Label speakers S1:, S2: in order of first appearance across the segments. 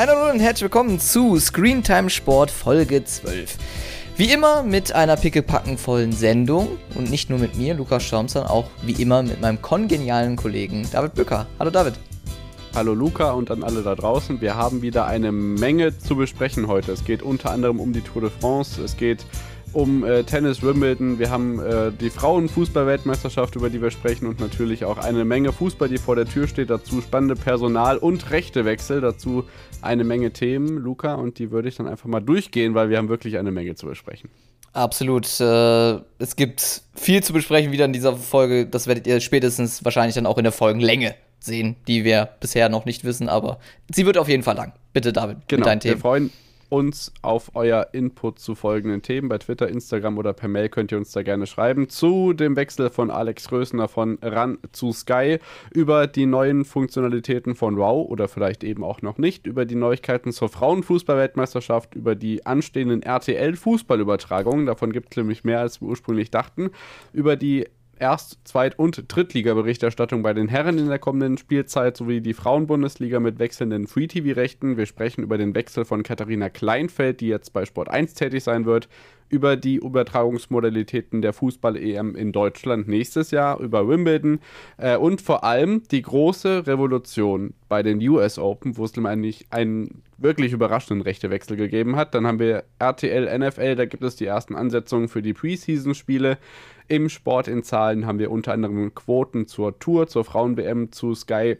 S1: Hallo und herzlich willkommen zu Screentime Sport Folge 12. Wie immer mit einer pickepackenvollen Sendung und nicht nur mit mir, Lukas Schaum, sondern auch wie immer mit meinem kongenialen Kollegen David Bücker. Hallo David.
S2: Hallo Luca und an alle da draußen. Wir haben wieder eine Menge zu besprechen heute. Es geht unter anderem um die Tour de France, es geht um äh, Tennis, Wimbledon. Wir haben äh, die Frauenfußball-Weltmeisterschaft, über die wir sprechen und natürlich auch eine Menge Fußball, die vor der Tür steht. Dazu spannende Personal- und Rechtewechsel. Dazu eine Menge Themen, Luca, und die würde ich dann einfach mal durchgehen, weil wir haben wirklich eine Menge zu besprechen.
S1: Absolut. Äh, es gibt viel zu besprechen wieder in dieser Folge. Das werdet ihr spätestens wahrscheinlich dann auch in der Folgenlänge sehen, die wir bisher noch nicht wissen, aber sie wird auf jeden Fall lang. Bitte, David,
S2: genau, mit deinen Themen. Wir freuen uns auf euer Input zu folgenden Themen. Bei Twitter, Instagram oder per Mail könnt ihr uns da gerne schreiben. Zu dem Wechsel von Alex Rösner von RAN zu Sky, über die neuen Funktionalitäten von Wow oder vielleicht eben auch noch nicht, über die Neuigkeiten zur Frauenfußball-Weltmeisterschaft, über die anstehenden RTL-Fußballübertragungen, davon gibt es nämlich mehr als wir ursprünglich dachten, über die Erst-, Zweit- und Drittliga-Berichterstattung bei den Herren in der kommenden Spielzeit sowie die Frauenbundesliga mit wechselnden Free-TV-Rechten. Wir sprechen über den Wechsel von Katharina Kleinfeld, die jetzt bei Sport 1 tätig sein wird, über die Übertragungsmodalitäten der Fußball-EM in Deutschland nächstes Jahr, über Wimbledon äh, und vor allem die große Revolution bei den US Open, wo es nämlich einen wirklich überraschenden Rechtewechsel gegeben hat. Dann haben wir RTL, NFL, da gibt es die ersten Ansetzungen für die Preseason-Spiele. Im Sport in Zahlen haben wir unter anderem Quoten zur Tour, zur Frauen-WM, zu Sky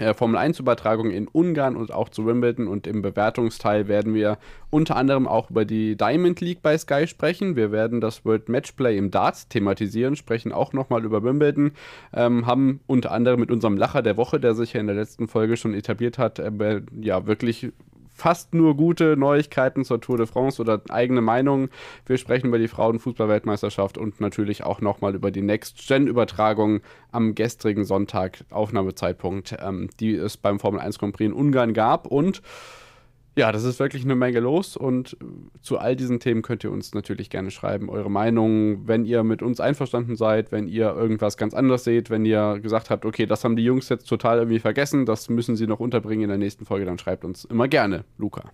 S2: äh, Formel 1 Übertragung in Ungarn und auch zu Wimbledon und im Bewertungsteil werden wir unter anderem auch über die Diamond League bei Sky sprechen. Wir werden das World Matchplay im Darts thematisieren, sprechen auch nochmal über Wimbledon, ähm, haben unter anderem mit unserem Lacher der Woche, der sich ja in der letzten Folge schon etabliert hat, äh, ja wirklich fast nur gute Neuigkeiten zur Tour de France oder eigene Meinungen. Wir sprechen über die Frauenfußball-Weltmeisterschaft und natürlich auch nochmal über die Next-Gen-Übertragung am gestrigen Sonntag, Aufnahmezeitpunkt, ähm, die es beim Formel 1 Grand Prix in Ungarn gab. Und ja, das ist wirklich eine Menge los und zu all diesen Themen könnt ihr uns natürlich gerne schreiben, eure Meinung, wenn ihr mit uns einverstanden seid, wenn ihr irgendwas ganz anderes seht, wenn ihr gesagt habt, okay, das haben die Jungs jetzt total irgendwie vergessen, das müssen sie noch unterbringen in der nächsten Folge, dann schreibt uns immer gerne, Luca.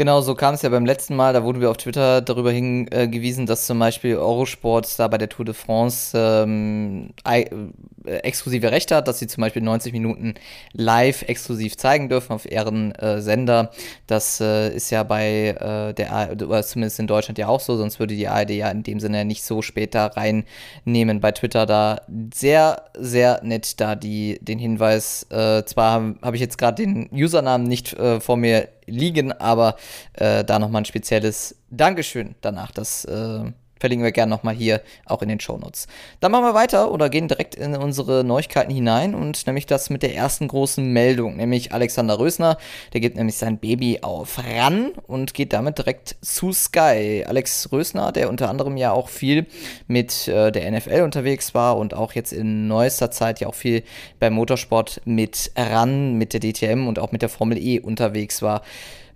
S1: Genau, so kam es ja beim letzten Mal. Da wurden wir auf Twitter darüber hingewiesen, dass zum Beispiel Eurosport da bei der Tour de France ähm, äh, exklusive Rechte hat, dass sie zum Beispiel 90 Minuten live exklusiv zeigen dürfen auf ihren äh, Sender. Das äh, ist ja bei äh, der ARD, oder zumindest in Deutschland ja auch so, sonst würde die ARD ja in dem Sinne nicht so später reinnehmen. Bei Twitter da sehr, sehr nett da die, den Hinweis. Äh, zwar habe hab ich jetzt gerade den Usernamen nicht äh, vor mir liegen, aber äh, da nochmal ein spezielles Dankeschön danach. Das äh, verlinken wir gerne nochmal hier auch in den Shownotes. Dann machen wir weiter oder gehen direkt in unsere Neuigkeiten hinein und nämlich das mit der ersten großen Meldung, nämlich Alexander Rösner, der gibt nämlich sein Baby auf ran und geht damit direkt zu Sky. Alex Rösner, der unter anderem ja auch viel mit äh, der NFL unterwegs war und auch jetzt in neuester Zeit ja auch viel beim Motorsport mit ran, mit der DTM und auch mit der Formel E unterwegs war.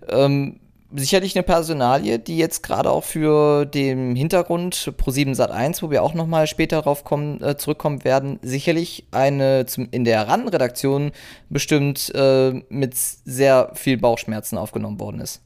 S1: Ähm, sicherlich eine Personalie, die jetzt gerade auch für den Hintergrund Pro7 Sat1, wo wir auch nochmal später darauf kommen, äh, zurückkommen werden, sicherlich eine zum, in der RAN-Redaktion bestimmt äh, mit sehr viel Bauchschmerzen aufgenommen worden ist.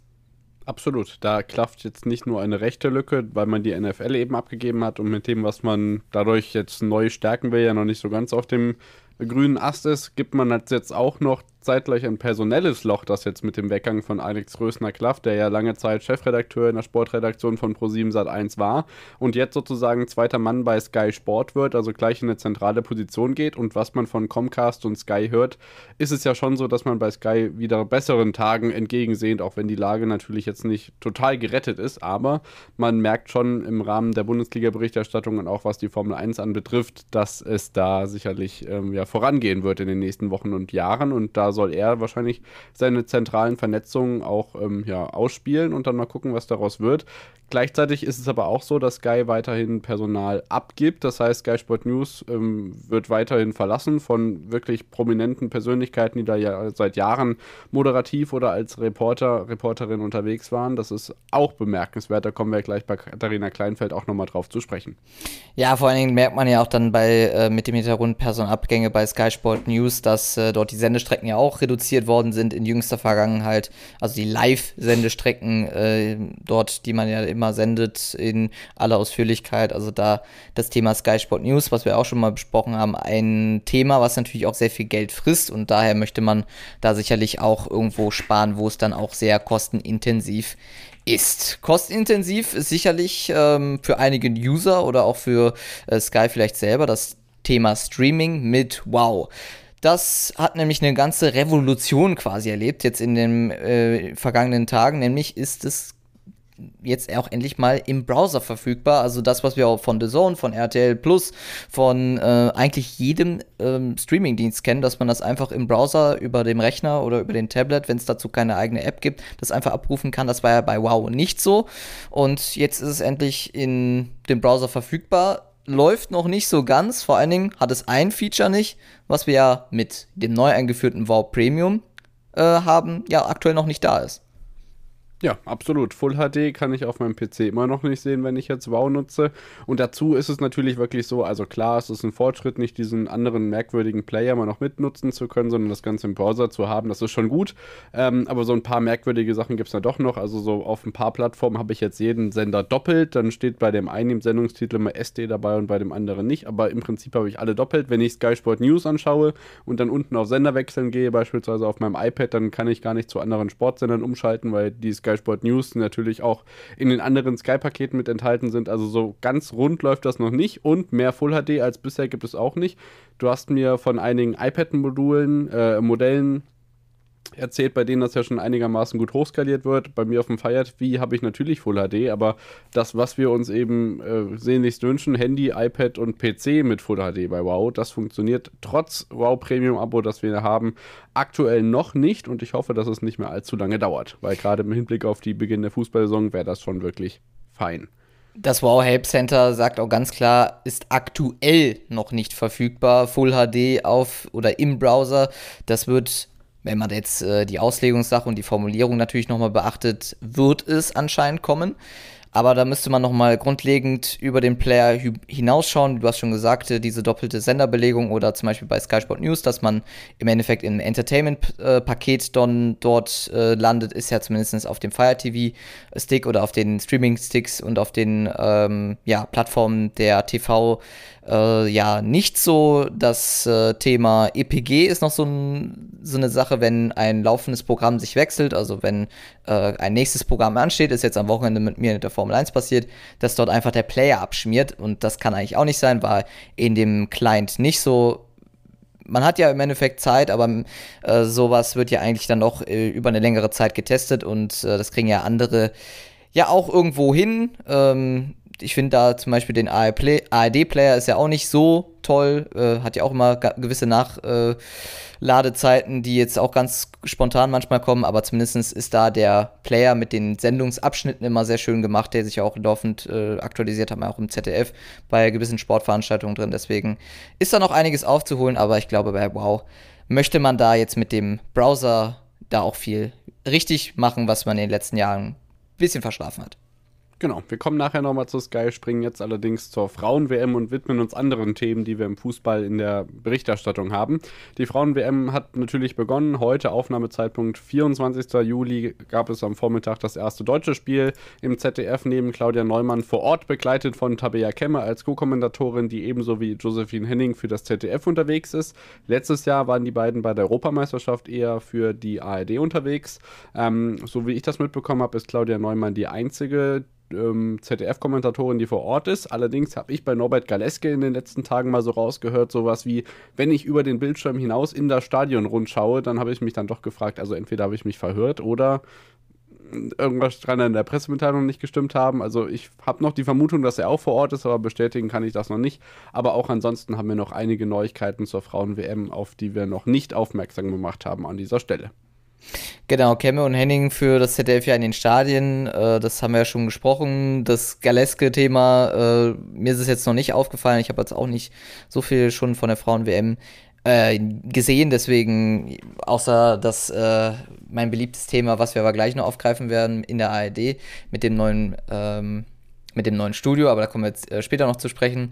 S2: Absolut. Da klafft jetzt nicht nur eine rechte Lücke, weil man die NFL eben abgegeben hat und mit dem, was man dadurch jetzt neu stärken will, ja noch nicht so ganz auf dem grünen Ast ist, gibt man jetzt auch noch zeitgleich ein personelles Loch, das jetzt mit dem Weggang von Alex Rösner-Klaff, der ja lange Zeit Chefredakteur in der Sportredaktion von Pro7 Sat1 war und jetzt sozusagen zweiter Mann bei Sky Sport wird, also gleich in eine zentrale Position geht. Und was man von Comcast und Sky hört, ist es ja schon so, dass man bei Sky wieder besseren Tagen entgegensehnt, auch wenn die Lage natürlich jetzt nicht total gerettet ist. Aber man merkt schon im Rahmen der Bundesliga-Berichterstattung und auch was die Formel 1 anbetrifft, dass es da sicherlich ähm, ja, vorangehen wird in den nächsten Wochen und Jahren. Und da soll er wahrscheinlich seine zentralen Vernetzungen auch ähm, ja, ausspielen und dann mal gucken, was daraus wird. Gleichzeitig ist es aber auch so, dass Sky weiterhin Personal abgibt. Das heißt, Sky Sport News ähm, wird weiterhin verlassen von wirklich prominenten Persönlichkeiten, die da ja seit Jahren moderativ oder als Reporter, Reporterin unterwegs waren. Das ist auch bemerkenswert. Da kommen wir gleich bei Katharina Kleinfeld auch nochmal drauf zu sprechen.
S1: Ja, vor allen Dingen merkt man ja auch dann bei äh, mit dem Hintergrund Personalabgänge bei Sky Sport News, dass äh, dort die Sendestrecken ja auch reduziert worden sind in jüngster Vergangenheit. Also die Live-Sendestrecken äh, dort, die man ja immer sendet in aller Ausführlichkeit. Also da das Thema Sky Sport News, was wir auch schon mal besprochen haben, ein Thema, was natürlich auch sehr viel Geld frisst und daher möchte man da sicherlich auch irgendwo sparen, wo es dann auch sehr kostenintensiv ist. Kostenintensiv ist sicherlich ähm, für einige User oder auch für äh, Sky vielleicht selber das Thema Streaming mit Wow. Das hat nämlich eine ganze Revolution quasi erlebt jetzt in den äh, vergangenen Tagen. Nämlich ist es jetzt auch endlich mal im Browser verfügbar. Also das, was wir auch von The Zone, von RTL Plus, von äh, eigentlich jedem ähm, Streamingdienst kennen, dass man das einfach im Browser über dem Rechner oder über den Tablet, wenn es dazu keine eigene App gibt, das einfach abrufen kann. Das war ja bei Wow nicht so. Und jetzt ist es endlich in dem Browser verfügbar läuft noch nicht so ganz. Vor allen Dingen hat es ein Feature nicht, was wir ja mit dem neu eingeführten Wow Premium äh, haben, ja aktuell noch nicht da ist.
S2: Ja, absolut. Full HD kann ich auf meinem PC immer noch nicht sehen, wenn ich jetzt WoW nutze. Und dazu ist es natürlich wirklich so, also klar, es ist ein Fortschritt, nicht diesen anderen merkwürdigen Player mal noch mitnutzen zu können, sondern das Ganze im Browser zu haben, das ist schon gut. Ähm, aber so ein paar merkwürdige Sachen gibt es da doch noch. Also so auf ein paar Plattformen habe ich jetzt jeden Sender doppelt. Dann steht bei dem einen im Sendungstitel mal SD dabei und bei dem anderen nicht. Aber im Prinzip habe ich alle doppelt. Wenn ich Sky Sport News anschaue und dann unten auf Sender wechseln gehe, beispielsweise auf meinem iPad, dann kann ich gar nicht zu anderen Sportsendern umschalten, weil die Sky Sky Sport News natürlich auch in den anderen Sky-Paketen mit enthalten sind. Also so ganz rund läuft das noch nicht und mehr Full HD als bisher gibt es auch nicht. Du hast mir von einigen iPad-Modulen, äh, Modellen erzählt, bei denen das ja schon einigermaßen gut hochskaliert wird. Bei mir auf dem Fire TV habe ich natürlich Full HD, aber das, was wir uns eben äh, sehnlichst wünschen, Handy, iPad und PC mit Full HD bei Wow, das funktioniert trotz Wow Premium Abo, das wir haben, aktuell noch nicht und ich hoffe, dass es nicht mehr allzu lange dauert, weil gerade im Hinblick auf die Beginn der Fußballsaison wäre das schon wirklich fein.
S1: Das Wow Help Center sagt auch ganz klar, ist aktuell noch nicht verfügbar, Full HD auf oder im Browser. Das wird wenn man jetzt äh, die Auslegungssache und die Formulierung natürlich nochmal beachtet, wird es anscheinend kommen. Aber da müsste man nochmal grundlegend über den Player hinausschauen. Du hast schon gesagt, äh, diese doppelte Senderbelegung oder zum Beispiel bei Sky Sport News, dass man im Endeffekt im Entertainment-Paket dann dort äh, landet, ist ja zumindest auf dem Fire TV-Stick oder auf den Streaming-Sticks und auf den ähm, ja, Plattformen der TV- äh, ja nicht so. Das äh, Thema EPG ist noch so, ein, so, eine Sache, wenn ein laufendes Programm sich wechselt, also wenn äh, ein nächstes Programm ansteht, ist jetzt am Wochenende mit mir in der Formel 1 passiert, dass dort einfach der Player abschmiert und das kann eigentlich auch nicht sein, war in dem Client nicht so man hat ja im Endeffekt Zeit, aber äh, sowas wird ja eigentlich dann noch äh, über eine längere Zeit getestet und äh, das kriegen ja andere ja auch irgendwo hin. Ähm, ich finde da zum Beispiel den ARD-Player ist ja auch nicht so toll, äh, hat ja auch immer gewisse Nachladezeiten, äh, die jetzt auch ganz spontan manchmal kommen, aber zumindest ist da der Player mit den Sendungsabschnitten immer sehr schön gemacht, der sich auch laufend äh, aktualisiert hat, auch im ZDF bei gewissen Sportveranstaltungen drin. Deswegen ist da noch einiges aufzuholen, aber ich glaube, bei Wow möchte man da jetzt mit dem Browser da auch viel richtig machen, was man in den letzten Jahren ein bisschen verschlafen hat.
S2: Genau, wir kommen nachher nochmal zu Sky, springen jetzt allerdings zur Frauen-WM und widmen uns anderen Themen, die wir im Fußball in der Berichterstattung haben. Die Frauen-WM hat natürlich begonnen. Heute, Aufnahmezeitpunkt 24. Juli, gab es am Vormittag das erste deutsche Spiel im ZDF neben Claudia Neumann vor Ort, begleitet von Tabea Kemmer als Co-Kommentatorin, die ebenso wie Josephine Henning für das ZDF unterwegs ist. Letztes Jahr waren die beiden bei der Europameisterschaft eher für die ARD unterwegs. Ähm, so wie ich das mitbekommen habe, ist Claudia Neumann die einzige, ähm, ZDF-Kommentatorin, die vor Ort ist. Allerdings habe ich bei Norbert Galeske in den letzten Tagen mal so rausgehört, sowas wie, wenn ich über den Bildschirm hinaus in das Stadion rundschaue, dann habe ich mich dann doch gefragt, also entweder habe ich mich verhört oder irgendwas dran in der Pressemitteilung nicht gestimmt haben. Also ich habe noch die Vermutung, dass er auch vor Ort ist, aber bestätigen kann ich das noch nicht. Aber auch ansonsten haben wir noch einige Neuigkeiten zur Frauen-WM, auf die wir noch nicht aufmerksam gemacht haben an dieser Stelle.
S1: Genau, Kemme und Henning für das ZDF ja in den Stadien, äh, das haben wir ja schon gesprochen. Das Galeske-Thema, äh, mir ist es jetzt noch nicht aufgefallen. Ich habe jetzt auch nicht so viel schon von der Frauen-WM äh, gesehen, deswegen, außer das äh, mein beliebtes Thema, was wir aber gleich noch aufgreifen werden in der ARD mit dem neuen, ähm, mit dem neuen Studio, aber da kommen wir jetzt äh, später noch zu sprechen.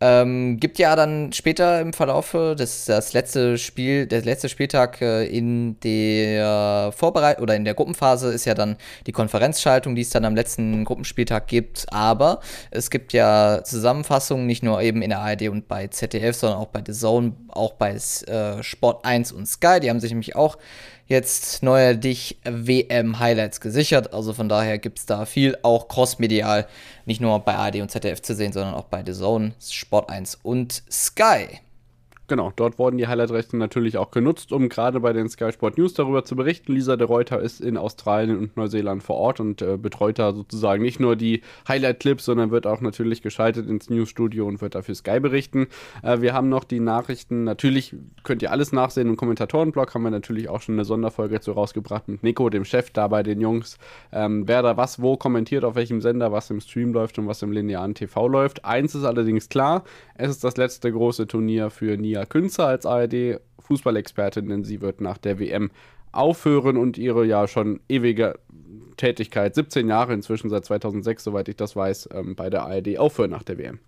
S1: Ähm, gibt ja dann später im Verlauf des das letzte Spiel, der letzte Spieltag äh, in der Vorbereitung oder in der Gruppenphase ist ja dann die Konferenzschaltung, die es dann am letzten Gruppenspieltag gibt. Aber es gibt ja Zusammenfassungen, nicht nur eben in der ARD und bei ZDF, sondern auch bei The Zone, auch bei äh, Sport 1 und Sky. Die haben sich nämlich auch jetzt neuerdings WM-Highlights gesichert. Also von daher gibt es da viel, auch crossmedial, nicht nur bei ARD und ZDF zu sehen, sondern auch bei The Zone, Sport 1 und Sky.
S2: Genau, dort wurden die Highlight-Rechte natürlich auch genutzt, um gerade bei den Sky Sport News darüber zu berichten. Lisa de Reuter ist in Australien und Neuseeland vor Ort und äh, betreut da sozusagen nicht nur die Highlight-Clips, sondern wird auch natürlich geschaltet ins Newsstudio und wird dafür Sky berichten. Äh, wir haben noch die Nachrichten, natürlich könnt ihr alles nachsehen im Kommentatorenblog, haben wir natürlich auch schon eine Sonderfolge zu rausgebracht mit Nico, dem Chef da bei den Jungs, ähm, wer da was wo kommentiert, auf welchem Sender, was im Stream läuft und was im linearen TV läuft. Eins ist allerdings klar, es ist das letzte große Turnier für Nia Mia Künzer als ARD-Fußballexpertin, denn sie wird nach der WM aufhören und ihre ja schon ewige Tätigkeit, 17 Jahre inzwischen seit 2006, soweit ich das weiß, ähm, bei der ARD aufhören nach der WM.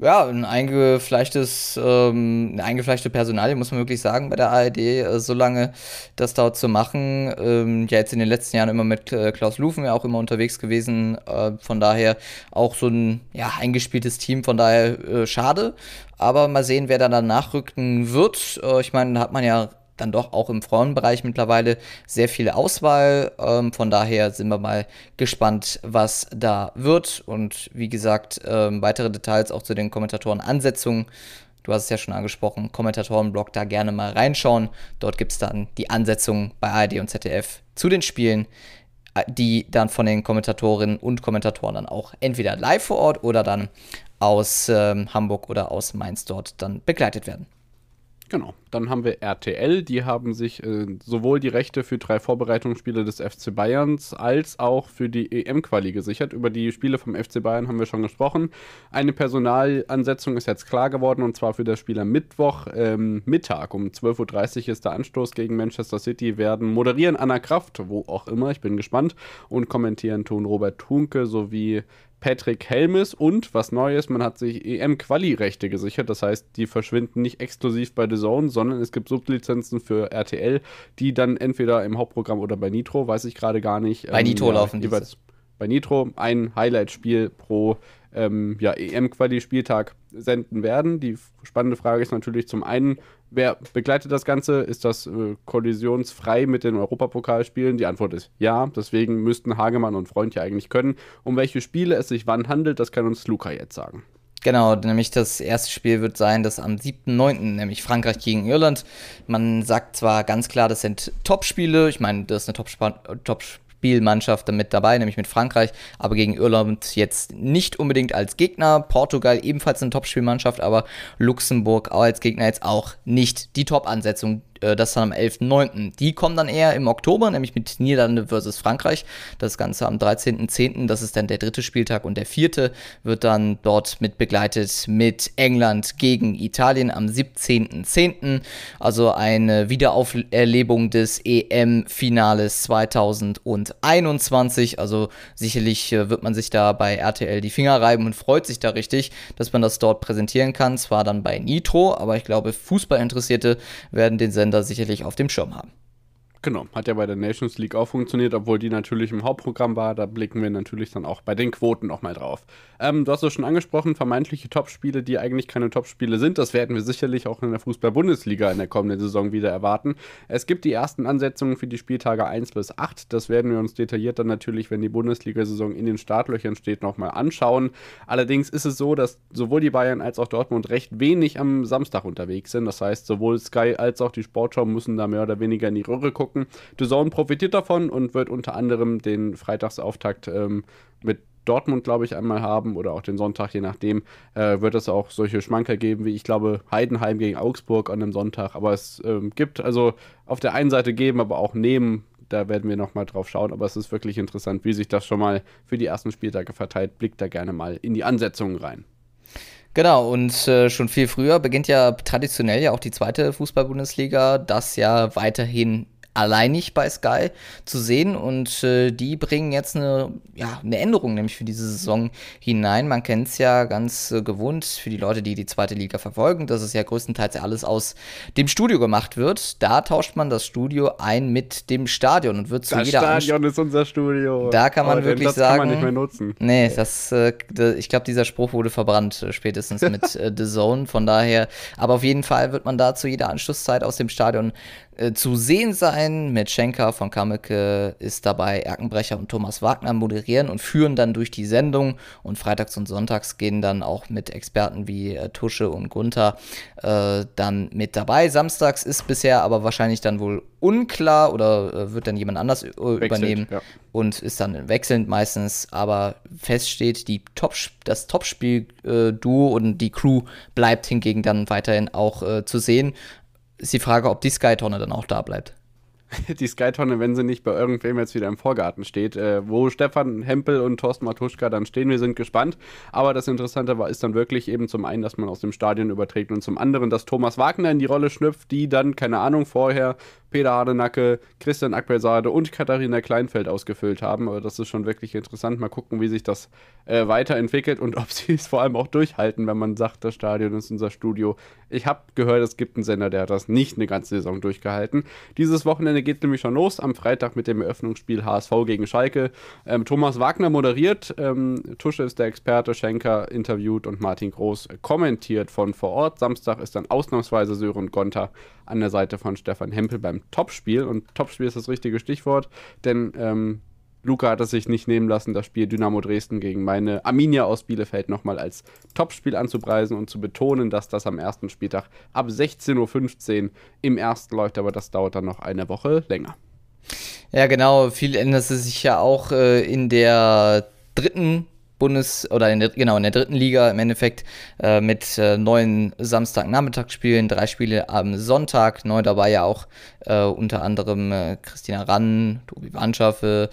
S1: Ja, ein eingefleischtes, ähm, eine eingefleischte Personalie, muss man wirklich sagen, bei der ARD, äh, so lange das dort zu machen. Ähm, ja, jetzt in den letzten Jahren immer mit äh, Klaus Lufen ja auch immer unterwegs gewesen. Äh, von daher auch so ein ja, eingespieltes Team, von daher äh, schade. Aber mal sehen, wer da dann nachrücken wird. Äh, ich meine, da hat man ja dann doch auch im Frauenbereich mittlerweile sehr viel Auswahl. Ähm, von daher sind wir mal gespannt, was da wird. Und wie gesagt, ähm, weitere Details auch zu den Kommentatorenansetzungen. Du hast es ja schon angesprochen, Kommentatorenblog da gerne mal reinschauen. Dort gibt es dann die Ansetzungen bei ARD und ZDF zu den Spielen, äh, die dann von den Kommentatorinnen und Kommentatoren dann auch entweder live vor Ort oder dann aus ähm, Hamburg oder aus Mainz dort dann begleitet werden.
S2: Genau. Dann haben wir RTL, die haben sich äh, sowohl die Rechte für drei Vorbereitungsspiele des FC Bayerns als auch für die EM-Quali gesichert. Über die Spiele vom FC Bayern haben wir schon gesprochen. Eine Personalansetzung ist jetzt klar geworden und zwar für das Spiel am Mittwoch ähm, Mittag um 12.30 Uhr ist der Anstoß gegen Manchester City. Werden moderieren Anna Kraft, wo auch immer, ich bin gespannt, und kommentieren tun Robert Tunke sowie Patrick Helmes und was Neues, man hat sich EM-Quali-Rechte gesichert. Das heißt, die verschwinden nicht exklusiv bei The Zone, sondern es gibt Sublizenzen für RTL, die dann entweder im Hauptprogramm oder bei Nitro, weiß ich gerade gar nicht.
S1: Bei ähm, Nitro ja, laufen
S2: die. Bei Nitro ein Highlight-Spiel pro ähm, ja, EM-Quali-Spieltag senden werden. Die spannende Frage ist natürlich zum einen, wer begleitet das Ganze? Ist das äh, kollisionsfrei mit den Europapokalspielen? Die Antwort ist ja. Deswegen müssten Hagemann und Freund ja eigentlich können. Um welche Spiele es sich wann handelt, das kann uns Luca jetzt sagen.
S1: Genau, nämlich das erste Spiel wird sein, das am 7.9., nämlich Frankreich gegen Irland. Man sagt zwar ganz klar, das sind Top-Spiele. Ich meine, das ist eine Top-Spiel. Top Spielmannschaft mit dabei, nämlich mit Frankreich, aber gegen Irland jetzt nicht unbedingt als Gegner. Portugal ebenfalls eine Top-Spielmannschaft, aber Luxemburg als Gegner jetzt auch nicht die Top-Ansetzung, äh, das dann am 11.09. Die kommen dann eher im Oktober, nämlich mit Niederlande versus Frankreich. Das Ganze am 13.10. Das ist dann der dritte Spieltag und der vierte wird dann dort mit begleitet mit England gegen Italien am 17.10. Also eine Wiederauferlebung des EM-Finales 2021. Also sicherlich äh, wird man sich da bei RTL die Finger reiben und freut sich da richtig, dass man das dort präsentieren kann. Zwar dann bei Nitro, aber ich glaube, Fußballinteressierte werden den Sender Sender sicherlich auf dem Schirm haben.
S2: Genau, hat ja bei der Nations League auch funktioniert, obwohl die natürlich im Hauptprogramm war. Da blicken wir natürlich dann auch bei den Quoten nochmal drauf. Ähm, du hast es schon angesprochen, vermeintliche Topspiele, die eigentlich keine Topspiele sind. Das werden wir sicherlich auch in der Fußball-Bundesliga in der kommenden Saison wieder erwarten. Es gibt die ersten Ansetzungen für die Spieltage 1 bis 8. Das werden wir uns detailliert dann natürlich, wenn die Bundesliga-Saison in den Startlöchern steht, nochmal anschauen. Allerdings ist es so, dass sowohl die Bayern als auch Dortmund recht wenig am Samstag unterwegs sind. Das heißt, sowohl Sky als auch die Sportschau müssen da mehr oder weniger in die Röhre gucken gucken. The profitiert davon und wird unter anderem den Freitagsauftakt ähm, mit Dortmund, glaube ich, einmal haben oder auch den Sonntag, je nachdem, äh, wird es auch solche Schmanker geben, wie ich glaube, Heidenheim gegen Augsburg an einem Sonntag. Aber es ähm, gibt also auf der einen Seite geben, aber auch nehmen. Da werden wir nochmal drauf schauen. Aber es ist wirklich interessant, wie sich das schon mal für die ersten Spieltage verteilt. Blickt da gerne mal in die Ansetzungen rein.
S1: Genau, und äh, schon viel früher beginnt ja traditionell ja auch die zweite Fußball-Bundesliga, das ja weiterhin alleinig bei Sky zu sehen und äh, die bringen jetzt eine, ja, eine Änderung nämlich für diese Saison hinein. Man kennt es ja ganz äh, gewohnt für die Leute, die die zweite Liga verfolgen, dass es ja größtenteils alles aus dem Studio gemacht wird. Da tauscht man das Studio ein mit dem Stadion und wird zu
S2: das
S1: jeder
S2: Stadion ist unser Studio.
S1: Da kann man
S2: Aber
S1: wirklich
S2: Satz
S1: sagen,
S2: kann man nicht mehr nutzen.
S1: Nee, das, äh, ich glaube, dieser Spruch wurde verbrannt, äh, spätestens mit äh, The Zone. Von daher, aber auf jeden Fall wird man da zu jeder Anschlusszeit aus dem Stadion äh, zu sehen sein. Mit Schenker von Kameke ist dabei, Erkenbrecher und Thomas Wagner moderieren und führen dann durch die Sendung. Und freitags und sonntags gehen dann auch mit Experten wie äh, Tusche und Gunther äh, dann mit dabei. Samstags ist bisher aber wahrscheinlich dann wohl unklar oder äh, wird dann jemand anders äh, übernehmen
S2: ja.
S1: und ist dann wechselnd meistens. Aber fest steht, die Top, das Topspiel-Duo und die Crew bleibt hingegen dann weiterhin auch äh, zu sehen ist die Frage, ob die Sky-Tonne dann auch da bleibt.
S2: Die Sky-Tonne, wenn sie nicht bei irgendwem jetzt wieder im Vorgarten steht, äh, wo Stefan Hempel und Thorsten Matuschka dann stehen, wir sind gespannt. Aber das Interessante war, ist dann wirklich eben zum einen, dass man aus dem Stadion überträgt und zum anderen, dass Thomas Wagner in die Rolle schlüpft, die dann, keine Ahnung, vorher Peter Hardenacke, Christian Akbelsade und Katharina Kleinfeld ausgefüllt haben. Aber das ist schon wirklich interessant. Mal gucken, wie sich das äh, weiterentwickelt und ob sie es vor allem auch durchhalten, wenn man sagt, das Stadion ist unser Studio. Ich habe gehört, es gibt einen Sender, der hat das nicht eine ganze Saison durchgehalten. Dieses Wochenende geht nämlich schon los, am Freitag mit dem Eröffnungsspiel HSV gegen Schalke. Ähm, Thomas Wagner moderiert, ähm, Tusche ist der Experte, Schenker interviewt und Martin Groß kommentiert von vor Ort. Samstag ist dann ausnahmsweise Sören Gonter an der Seite von Stefan Hempel beim Topspiel. Und Topspiel ist das richtige Stichwort, denn ähm, Luca hat es sich nicht nehmen lassen, das Spiel Dynamo Dresden gegen meine Arminia aus Bielefeld nochmal als Topspiel anzupreisen und zu betonen, dass das am ersten Spieltag ab 16.15 Uhr im ersten läuft, aber das dauert dann noch eine Woche länger.
S1: Ja, genau. Viel ändert sich ja auch äh, in der dritten Bundes- oder in der, genau, in der dritten Liga im Endeffekt äh, mit äh, neuen Samstagnachmittagsspielen, drei Spiele am Sonntag. Neu dabei ja auch äh, unter anderem äh, Christina Rann, Tobi Wanschaffe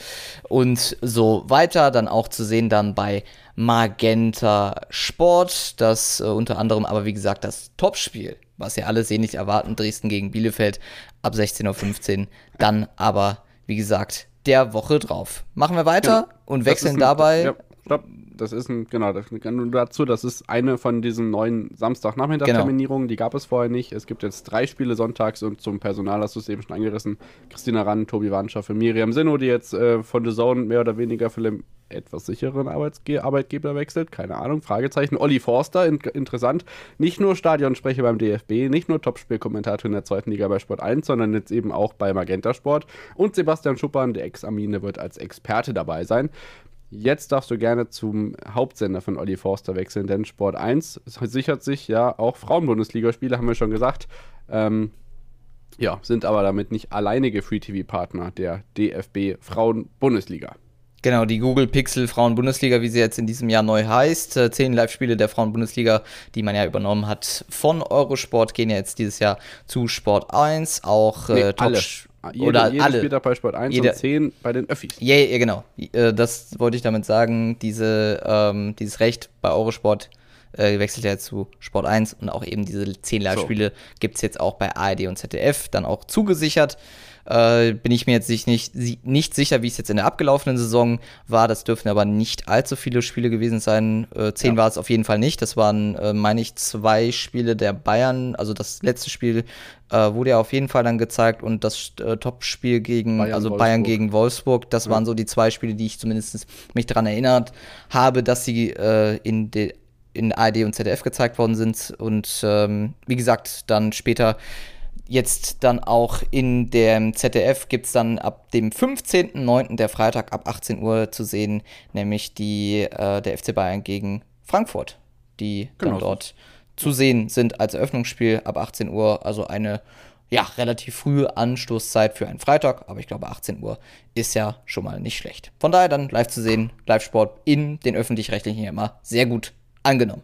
S1: und so weiter. Dann auch zu sehen dann bei Magenta Sport, das äh, unter anderem aber wie gesagt das Topspiel, was ja alle sehnlich erwarten, Dresden gegen Bielefeld ab 16.15 Uhr. Dann aber, wie gesagt, der Woche drauf. Machen wir weiter
S2: Genau.
S1: und wechseln
S2: ein-
S1: dabei.
S2: Ja, stopp. Das ist ein, genau, das, nur dazu, das ist eine von diesen neuen Samstagnachmittag-Terminierungen, die gab es vorher nicht. Es gibt jetzt drei Spiele sonntags und zum Personal hast du es eben schon angerissen. Christina Rann, Tobi Wanschaffe, Miriam Sinno, die jetzt äh, von The Zone mehr oder weniger für den etwas sicheren Arbeitsge Arbeitgeber wechselt, keine Ahnung, Fragezeichen. Olli Forster, in interessant, nicht nur Stadionsprecher beim DFB, nicht nur Topspielkommentator in der zweiten Liga bei Sport 1, sondern jetzt eben auch bei Magenta Sport. Und Sebastian Schuppern, der Ex-Amine, wird als Experte dabei sein. Jetzt darfst du gerne zum Hauptsender von Olli Forster wechseln, denn Sport 1 sichert sich ja auch Frauenbundesligaspiele, haben wir schon gesagt. Ähm, ja, sind aber damit nicht alleinige Free-TV-Partner der DFB Frauen-Bundesliga.
S1: Genau, die Google Pixel Frauen-Bundesliga, wie sie jetzt in diesem Jahr neu heißt. Äh, Zehn Live-Spiele der Frauen-Bundesliga, die man ja übernommen hat von Eurosport, gehen ja jetzt dieses Jahr zu Sport 1. Auch
S2: Nee,
S1: äh, Top
S2: alle. Jede,
S1: oder
S2: jede
S1: alle.
S2: spielt da bei Sport 1
S1: Jeder-
S2: und 10 bei den Öffis.
S1: Ja, ja, genau. Äh, Das wollte ich damit sagen. Diese, ähm, dieses Recht bei Eurosport äh, wechselt ja zu Sport 1 und auch eben diese 10 Live-Spiele gibt es jetzt auch bei ARD und ZDF dann auch zugesichert. Äh, bin ich mir jetzt nicht, nicht, si- nicht sicher, wie es jetzt in der abgelaufenen Saison war. Das dürften aber nicht allzu viele Spiele gewesen sein. Äh, zehn
S2: Ja.
S1: war es auf jeden Fall nicht. Das waren, äh, meine ich, zwei Spiele der Bayern. Also das letzte Spiel äh, wurde ja auf jeden Fall dann gezeigt und das äh, Topspiel gegen,
S2: Bayern,
S1: also Bayern
S2: Wolfsburg.
S1: gegen Wolfsburg. Das
S2: Ja.
S1: waren so die zwei Spiele, die ich zumindest mich daran erinnert habe, dass sie äh, in, de, in ARD und ZDF gezeigt worden sind. Und ähm, wie gesagt, dann später jetzt dann auch in dem ZDF gibt es dann ab dem 15.09. der Freitag ab 18 Uhr zu sehen, nämlich die äh, der FC Bayern gegen Frankfurt, die
S2: Genau.
S1: dann dort zu sehen sind als Eröffnungsspiel ab 18 Uhr. Also eine ja, relativ frühe Anstoßzeit für einen Freitag, aber ich glaube 18 Uhr ist ja schon mal nicht schlecht. Von daher dann live zu sehen, Live-Sport in den öffentlich-rechtlichen immer sehr gut angenommen.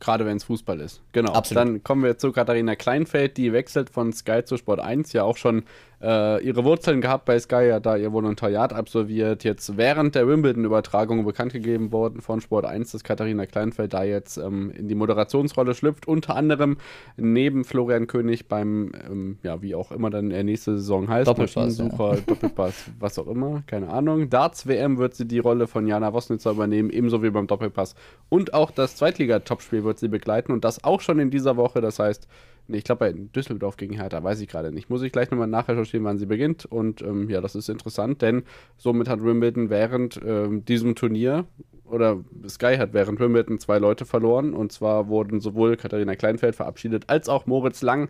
S2: Gerade wenn es Fußball ist. Genau.
S1: Absolut.
S2: Dann kommen wir zu Katharina Kleinfeld, die wechselt von Sky zu Sport 1, ja auch schon äh, ihre Wurzeln gehabt bei Sky, hat da ihr Volontariat absolviert. Jetzt während der Wimbledon-Übertragung bekannt gegeben worden von Sport 1, dass Katharina Kleinfeld da jetzt ähm, in die Moderationsrolle schlüpft. Unter anderem neben Florian König beim, ähm, ja, wie auch immer dann der nächste Saison heißt.
S1: Doppelpass. Ja.
S2: Doppelpass, was auch immer, keine Ahnung. Darts WM wird sie die Rolle von Jana Wosnitzer übernehmen, ebenso wie beim Doppelpass. Und auch das Zweitliga-Topspiel wird sie begleiten und das auch schon in dieser Woche. Das heißt, Nee, ich glaube bei Düsseldorf gegen Hertha, weiß ich gerade nicht. Muss ich gleich nochmal nachrecherchieren, wann sie beginnt. Und ähm, ja, das ist interessant, denn somit hat Wimbledon während ähm, diesem Turnier oder Sky hat während Wimbledon zwei Leute verloren. Und zwar wurden sowohl Katharina Kleinfeld verabschiedet als auch Moritz Lang.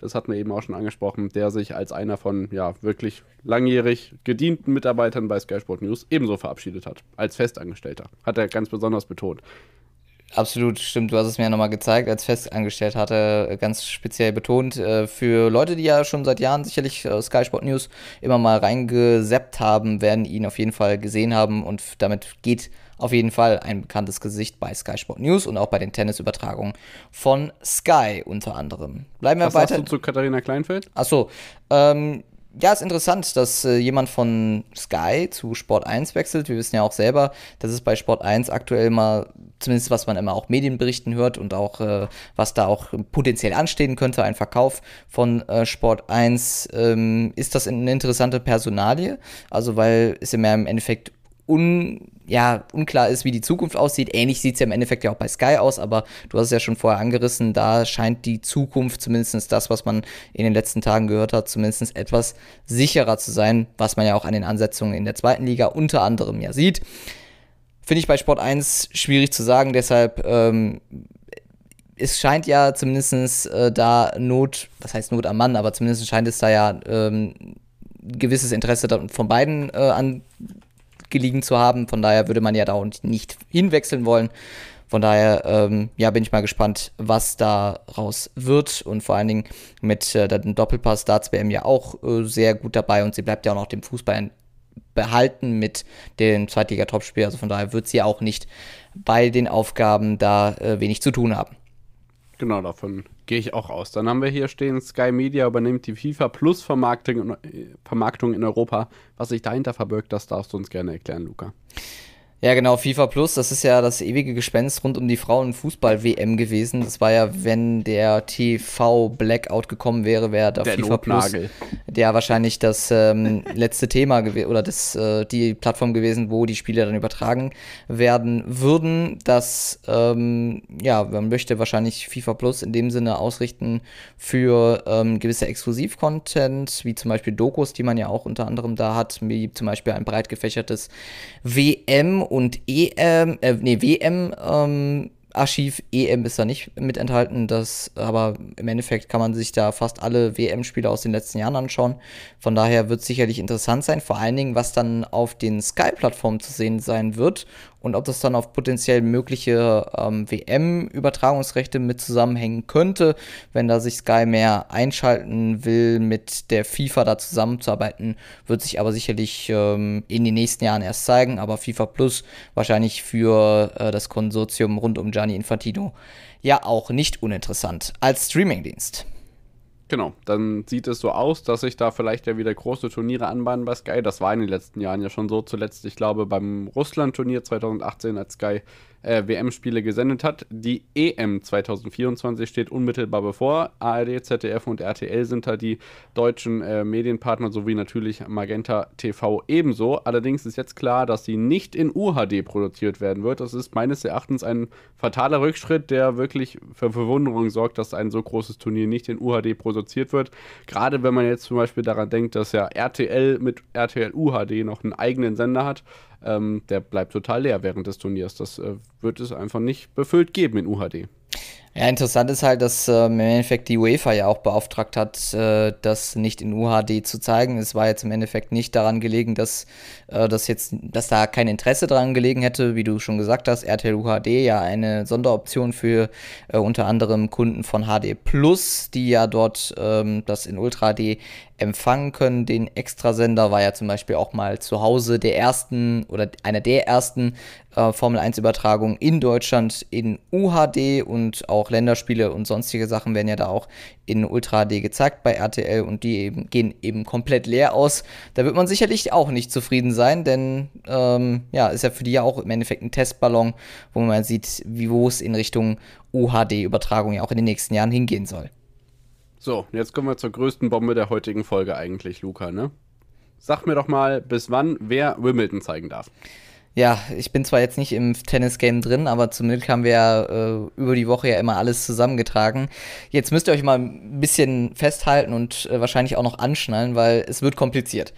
S2: Das hatten wir eben auch schon angesprochen, der sich als einer von ja wirklich langjährig gedienten Mitarbeitern bei Sky Sport News ebenso verabschiedet hat. Als Festangestellter. Hat er ganz besonders betont.
S1: Absolut, stimmt. Du hast es mir ja nochmal gezeigt, als festangestellt hatte, ganz speziell betont. Äh, für Leute, die ja schon seit Jahren sicherlich äh, Sky Sport News immer mal reingeseppt haben, werden ihn auf jeden Fall gesehen haben und damit geht auf jeden Fall ein bekanntes Gesicht bei Sky Sport News und auch bei den Tennisübertragungen von Sky unter anderem. Bleiben wir
S2: Was
S1: weiter.
S2: Was sagst du zu Katharina Kleinfeld?
S1: Achso, ähm, ja, ist interessant, dass äh, jemand von Sky zu Sport 1 wechselt. Wir wissen ja auch selber, dass es bei Sport 1 aktuell mal, zumindest was man immer auch Medienberichten hört und auch äh, was da auch potenziell anstehen könnte, ein Verkauf von äh, Sport 1, ähm, ist das eine interessante Personalie. Also, weil es ja im Endeffekt un, ja, unklar ist, wie die Zukunft aussieht. Ähnlich sieht es ja im Endeffekt ja auch bei Sky aus, aber du hast es ja schon vorher angerissen, da scheint die Zukunft, zumindest das, was man in den letzten Tagen gehört hat, zumindest etwas sicherer zu sein, was man ja auch an den Ansetzungen in der zweiten Liga unter anderem ja sieht. Finde ich bei Sport 1 schwierig zu sagen, deshalb ähm, es scheint ja zumindest äh, da Not, was heißt Not am Mann, aber zumindest scheint es da ja ähm, gewisses Interesse von beiden äh, an gelegen zu haben. Von daher würde man ja da nicht hinwechseln wollen. Von daher, ähm, ja, bin ich mal gespannt, was daraus wird. Und vor allen Dingen mit äh, dem Doppelpass Darts WM ja auch äh, sehr gut dabei und sie bleibt ja auch noch dem Fußball behalten mit dem Zweitliga-Topspiel. Also von daher wird sie auch nicht bei den Aufgaben da äh, wenig zu tun haben.
S2: Genau, davon gehe ich auch aus. Dann haben wir hier stehen, Sky Media übernimmt die FIFA Plus Vermarktung, Vermarktung in Europa. Was sich dahinter verbirgt, das darfst du uns gerne erklären, Luca.
S1: Ja, genau, FIFA Plus, das ist ja das ewige Gespenst rund um die Frauen-Fußball-WM gewesen. Das war ja, wenn der TV-Blackout gekommen wäre, wäre da der FIFA Notnagel. Plus der wahrscheinlich das ähm, letzte Thema oder das, äh, die Plattform gewesen, wo die Spiele dann übertragen werden würden. Das, ähm, ja, man möchte wahrscheinlich FIFA Plus in dem Sinne ausrichten für ähm, gewisse Exklusiv-Content, wie zum Beispiel Dokus, die man ja auch unter anderem da hat, wie zum Beispiel ein breit gefächertes WM und EM, äh, nee, WM ähm, Archiv EM ist da nicht mit enthalten, das, aber im Endeffekt kann man sich da fast alle WM-Spiele aus den letzten Jahren anschauen. Von daher wird es sicherlich interessant sein, vor allen Dingen, was dann auf den Sky-Plattformen zu sehen sein wird und ob das dann auf potenziell mögliche ähm, WM-Übertragungsrechte mit zusammenhängen könnte, wenn da sich Sky mehr einschalten will, mit der FIFA da zusammenzuarbeiten, wird sich aber sicherlich ähm, in den nächsten Jahren erst zeigen, aber FIFA Plus wahrscheinlich für äh, das Konsortium rund um Gianni Infantino ja auch nicht uninteressant als Streamingdienst.
S2: Genau, dann sieht es so aus, dass sich da vielleicht ja wieder große Turniere anbahnen bei Sky. Das war in den letzten Jahren ja schon so. Zuletzt, ich glaube, beim Russland-Turnier 2018 hat Sky äh, WM-Spiele gesendet hat. Die EM 2024 steht unmittelbar bevor. ARD, ZDF und RTL sind da die deutschen äh, Medienpartner sowie natürlich Magenta TV ebenso. Allerdings ist jetzt klar, dass sie nicht in UHD produziert werden wird. Das ist meines Erachtens ein fataler Rückschritt, der wirklich für Verwunderung sorgt, dass ein so großes Turnier nicht in UHD produziert wird. Gerade wenn man jetzt zum Beispiel daran denkt, dass ja RTL mit RTL UHD noch einen eigenen Sender hat ähm, der bleibt total leer während des Turniers. Das äh, wird es einfach nicht befüllt geben in UHD.
S1: Ja, interessant ist halt, dass äh, im Endeffekt die UEFA ja auch beauftragt hat, äh, das nicht in UHD zu zeigen. Es war jetzt im Endeffekt nicht daran gelegen, dass, äh, das jetzt, dass da kein Interesse daran gelegen hätte, wie du schon gesagt hast. RTL UHD ja eine Sonderoption für äh, unter anderem Kunden von HD Plus, die ja dort ähm, das in Ultra HD empfangen können. Den Extrasender war ja zum Beispiel auch mal zu Hause der ersten oder einer der ersten äh, Formel 1 Übertragungen in Deutschland in UHD und auch Länderspiele und sonstige Sachen werden ja da auch in Ultra HD gezeigt bei RTL und die eben, gehen eben komplett leer aus. Da wird man sicherlich auch nicht zufrieden sein, denn ähm, ja, ist ja für die ja auch im Endeffekt ein Testballon, wo man sieht, wie wo es in Richtung UHD-Übertragung ja auch in den nächsten Jahren hingehen soll.
S2: So, jetzt kommen wir zur größten Bombe der heutigen Folge eigentlich, Luca, ne? Sag mir doch mal, bis wann wer Wimbledon zeigen darf.
S1: Ja, ich bin zwar jetzt nicht im Tennis-Game drin, aber zumindest haben wir ja äh, über die Woche ja immer alles zusammengetragen. Jetzt müsst ihr euch mal ein bisschen festhalten und äh, wahrscheinlich auch noch anschnallen, weil es wird kompliziert.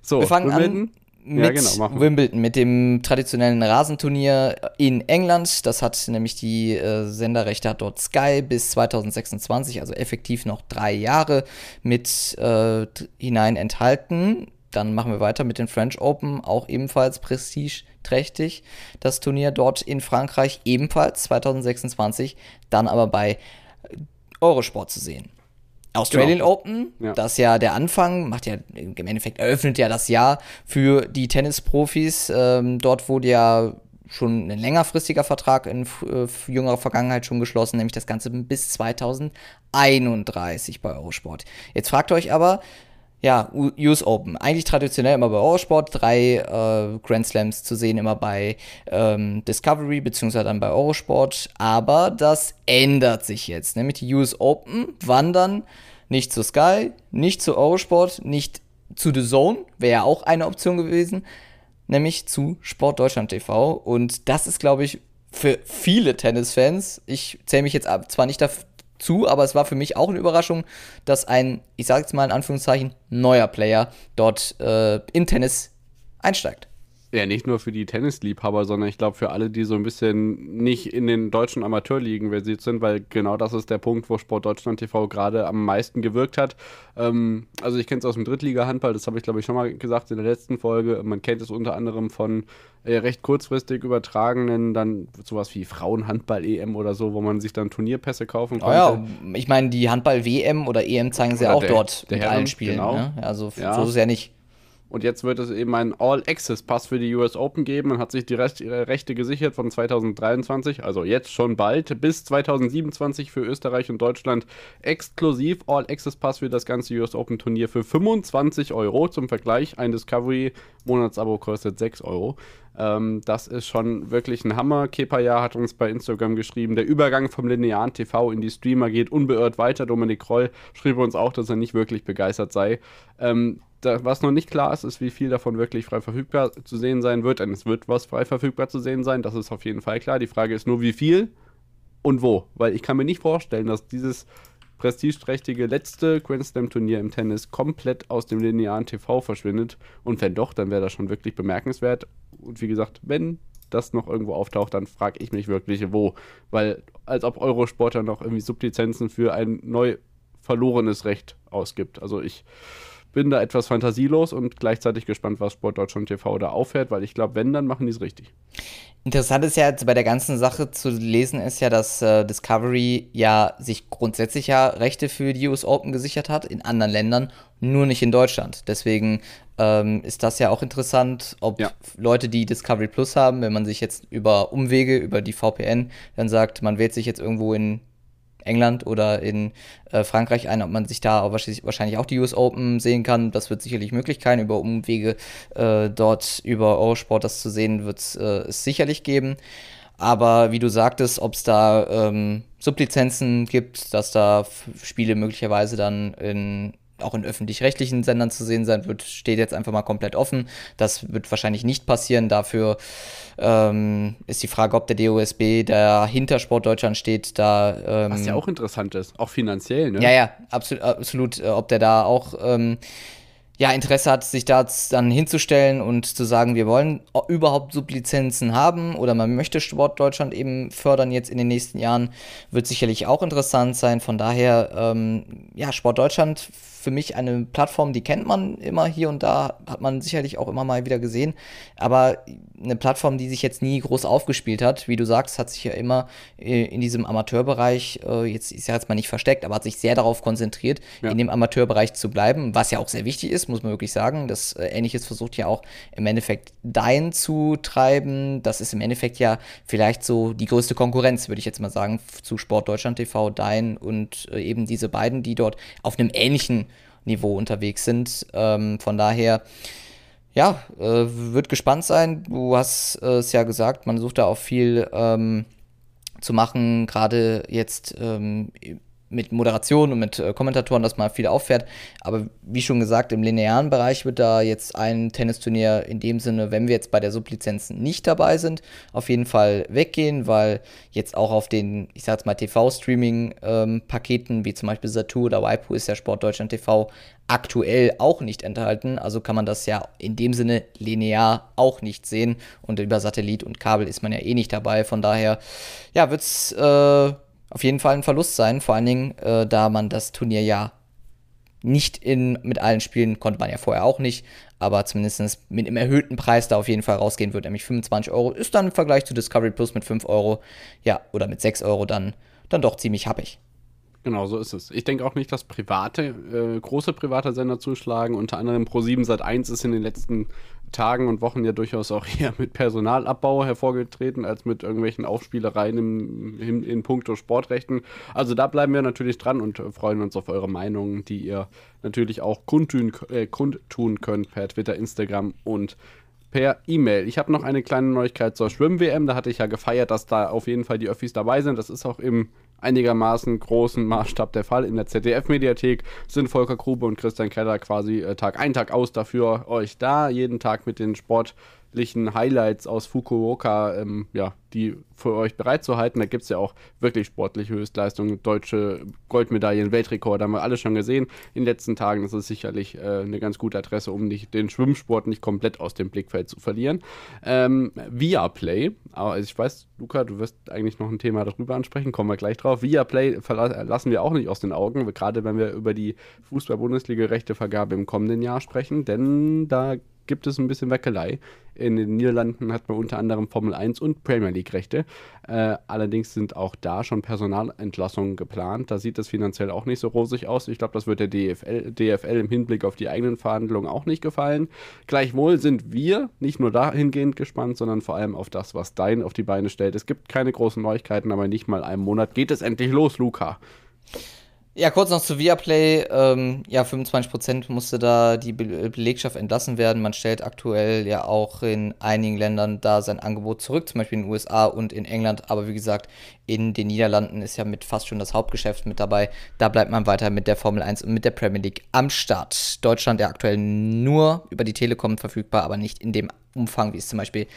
S2: So,
S1: wir fangen
S2: Wimbledon?
S1: an mit
S2: Ja, genau.
S1: Wimbledon, mit dem traditionellen Rasenturnier in England. Das hat nämlich die äh, Senderrechte hat dort Sky bis 2026, also effektiv noch drei Jahre mit äh, hinein enthalten. Dann machen wir weiter mit den French Open, auch ebenfalls prestigeträchtig. Das Turnier dort in Frankreich ebenfalls 2026, dann aber bei Eurosport zu sehen. Australian
S2: Genau.
S1: Open,
S2: Ja.
S1: das ja der Anfang, macht ja im Endeffekt eröffnet ja das Jahr für die Tennisprofis. Ähm, dort wurde ja schon ein längerfristiger Vertrag in äh, jüngerer Vergangenheit schon geschlossen, nämlich das Ganze bis 2031 bei Eurosport. Jetzt fragt ihr euch aber, ja, US Open. Eigentlich traditionell immer bei Eurosport, drei äh, Grand Slams zu sehen, immer bei ähm, Discovery, beziehungsweise dann bei Eurosport. Aber das ändert sich jetzt. Nämlich die US Open wandern nicht zu Sky, nicht zu Eurosport, nicht zu The Zone, wäre ja auch eine Option gewesen, nämlich zu Sport Deutschland TV. Und das ist, glaube ich, für viele Tennisfans, ich zähle mich jetzt ab, zwar nicht dazu, aber es war für mich auch eine Überraschung, dass ein, ich sage jetzt mal in Anführungszeichen, neuer Player dort äh, im Tennis einsteigt.
S2: Ja, nicht nur für die Tennisliebhaber, sondern ich glaube für alle, die so ein bisschen nicht in den deutschen Amateurligen versiert sind, weil genau das ist der Punkt, wo Sport Deutschland TV gerade am meisten gewirkt hat. Ähm, also ich kenne es aus dem Drittliga-Handball, das habe ich glaube ich schon mal gesagt in der letzten Folge. Man kennt es unter anderem von äh, recht kurzfristig übertragenen, dann sowas wie Frauenhandball-EM oder so, wo man sich dann Turnierpässe kaufen
S1: Oh
S2: konnte.
S1: ja, ich meine, die Handball-WM oder EM zeigen sie ja auch
S2: der-
S1: dort
S2: der
S1: mit allen
S2: Herren,
S1: Spielen.
S2: genau.
S1: Ne? Also
S2: Ja.
S1: so ist es ja nicht.
S2: Und jetzt wird es eben einen All-Access-Pass für die US Open geben. Man hat sich die Rest, Rechte gesichert von 2023, also jetzt schon bald, bis 2027 für Österreich und Deutschland exklusiv All-Access-Pass für das ganze US Open-Turnier für 25 Euro. Zum Vergleich, ein Discovery-Monatsabo kostet 6 Euro. Ähm, das ist schon wirklich ein Hammer. Kepaya hat uns bei Instagram geschrieben, der Übergang vom linearen TV in die Streamer geht unbeirrt weiter. Dominik Kroll schrieb uns auch, dass er nicht wirklich begeistert sei. Ähm, da, was noch nicht klar ist, ist, wie viel davon wirklich frei verfügbar zu sehen sein wird. Denn es wird was frei verfügbar zu sehen sein, das ist auf jeden Fall klar. Die Frage ist nur, wie viel und wo. Weil ich kann mir nicht vorstellen, dass dieses prestigeträchtige letzte Grand Slam Turnier im Tennis komplett aus dem linearen TV verschwindet. Und wenn doch, dann wäre das schon wirklich bemerkenswert. Und wie gesagt, wenn das noch irgendwo auftaucht, dann frage ich mich wirklich, wo. Weil als ob Eurosport dann noch irgendwie Sublizenzen für ein neu verlorenes Recht ausgibt. Also ich bin da etwas fantasielos und gleichzeitig gespannt, was Sport Deutschland TV da auffährt, weil ich glaube, wenn, dann machen die es richtig.
S1: Interessant ist ja bei der ganzen Sache zu lesen, ist ja, dass äh, Discovery ja sich grundsätzlich ja Rechte für die US Open gesichert hat, in anderen Ländern, nur nicht in Deutschland. Deswegen ähm, ist das ja auch interessant, ob
S2: Ja.
S1: Leute, die Discovery Plus haben, wenn man sich jetzt über Umwege, über die VPN, dann sagt, man wählt sich jetzt irgendwo in England oder in äh, Frankreich ein, ob man sich da wahrscheinlich, auch die US Open sehen kann. Das wird sicherlich möglich sein. Über Umwege äh, dort über Eurosport das zu sehen, wird es äh, es sicherlich geben. Aber wie du sagtest, ob es da ähm, Sublizenzen gibt, dass da Spiele möglicherweise dann in, auch in öffentlich-rechtlichen Sendern zu sehen sein wird, steht jetzt einfach mal komplett offen. Das wird wahrscheinlich nicht passieren. Dafür ähm, ist die Frage, ob der DOSB, der hinter Sport Deutschland steht, da. Ähm,
S2: Was ja auch interessant ist, auch finanziell, ne?
S1: ja, ja, absolut, absolut äh, ob der da auch ähm, ja, Interesse hat, sich da dann hinzustellen und zu sagen, wir wollen überhaupt Sublizenzen haben oder man möchte Sport Deutschland eben fördern jetzt in den nächsten Jahren, wird sicherlich auch interessant sein. Von daher, ähm, ja, Sport Deutschland für mich eine Plattform, die kennt man immer hier und da, hat man sicherlich auch immer mal wieder gesehen, aber eine Plattform, die sich jetzt nie groß aufgespielt hat, wie du sagst, hat sich ja immer äh, in diesem Amateurbereich, äh, jetzt ist ja jetzt mal nicht versteckt, aber hat sich sehr darauf konzentriert, ja. in dem Amateurbereich zu bleiben, was ja auch sehr wichtig ist, muss man wirklich sagen. Das äh, Ähnliches versucht ja auch im Endeffekt Dein zu treiben. Das ist im Endeffekt ja vielleicht so die größte Konkurrenz, würde ich jetzt mal sagen, zu Sport Deutschland TV, Dein und eben diese beiden, die dort auf einem ähnlichen Niveau unterwegs sind. Ähm, von daher, ja, äh, wird gespannt sein. Du hast äh, es ja gesagt, man sucht da auch viel ähm, zu machen, gerade jetzt ähm, mit Moderation und mit äh, Kommentatoren, dass mal viel auffährt. Aber wie schon gesagt, im linearen Bereich wird da jetzt ein Tennisturnier in dem Sinne, wenn wir jetzt bei der Sublizenzen nicht dabei sind, auf jeden Fall weggehen, weil jetzt auch auf den, ich sag jetzt mal, TV-Streaming-Paketen, ähm, wie zum Beispiel Satu oder Waipu, ist ja Sport Deutschland TV aktuell auch nicht enthalten. Also kann man das ja in dem Sinne linear auch nicht sehen. Und über Satellit und Kabel ist man ja eh nicht dabei. Von daher, ja, wird's. Äh, auf jeden Fall ein Verlust sein, vor allen Dingen, äh, da man das Turnier ja nicht in, mit allen Spielen, konnte man ja vorher auch nicht, aber zumindest mit einem erhöhten Preis da auf jeden Fall rausgehen wird, nämlich 25 Euro, ist dann im Vergleich zu Discovery Plus mit 5 Euro, ja, oder mit 6 Euro dann, dann doch ziemlich happig.
S2: Genau, so ist es. Ich denke auch nicht, dass private, äh, große private Sender zuschlagen. Unter anderem Pro7 Sat 1 ist in den letzten Tagen und Wochen ja durchaus auch eher mit Personalabbau hervorgetreten, als mit irgendwelchen Aufspielereien im, in, in puncto Sportrechten. Also da bleiben wir natürlich dran und freuen uns auf eure Meinungen, die ihr natürlich auch kundtun, äh, kundtun könnt per Twitter, Instagram und per E-Mail. Ich habe noch eine kleine Neuigkeit zur Schwimm-WM. Da hatte ich ja gefeiert, dass da auf jeden Fall die Öffis dabei sind. Das ist auch im einigermaßen großen Maßstab der Fall. In der ZDF-Mediathek sind Volker Grube und Christian Keller quasi äh, Tag ein, Tag aus dafür euch da, jeden Tag mit den Sport- Highlights aus Fukuoka, ähm, ja, die für euch bereitzuhalten. Da gibt es ja auch wirklich sportliche Höchstleistungen, deutsche Goldmedaillen, Weltrekord, haben wir alle schon gesehen in den letzten Tagen. Das ist sicherlich äh, eine ganz gute Adresse, um nicht, den Schwimmsport nicht komplett aus dem Blickfeld zu verlieren. Ähm, Viaplay, aber ich weiß, Luca, du wirst eigentlich noch ein Thema darüber ansprechen, kommen wir gleich drauf. Viaplay lassen wir auch nicht aus den Augen, gerade wenn wir über die Fußball-Bundesliga-Rechtevergabe im kommenden Jahr sprechen, denn da gibt es ein bisschen Weckelei. In den Niederlanden hat man unter anderem Formel 1 und Premier League Rechte. Äh, allerdings sind auch da schon Personalentlassungen geplant. Da sieht es finanziell auch nicht so rosig aus. Ich glaube, das wird der DFL, DFL im Hinblick auf die eigenen Verhandlungen auch nicht gefallen. Gleichwohl sind wir nicht nur dahingehend gespannt, sondern vor allem auf das, was Dein auf die Beine stellt. Es gibt keine großen Neuigkeiten, aber nicht mal einen Monat geht es endlich los, Luca.
S1: Ja, kurz noch zu Viaplay. Ähm, ja, 25% musste da die Be Belegschaft entlassen werden. Man stellt aktuell ja auch in einigen Ländern da sein Angebot zurück, zum Beispiel in den USA und in England. Aber wie gesagt, in den Niederlanden ist ja mit fast schon das Hauptgeschäft mit dabei. Da bleibt man weiter mit der Formel 1 und mit der Premier League am Start. Deutschland ja aktuell nur über die Telekom verfügbar, aber nicht in dem Umfang, wie es zum Beispiel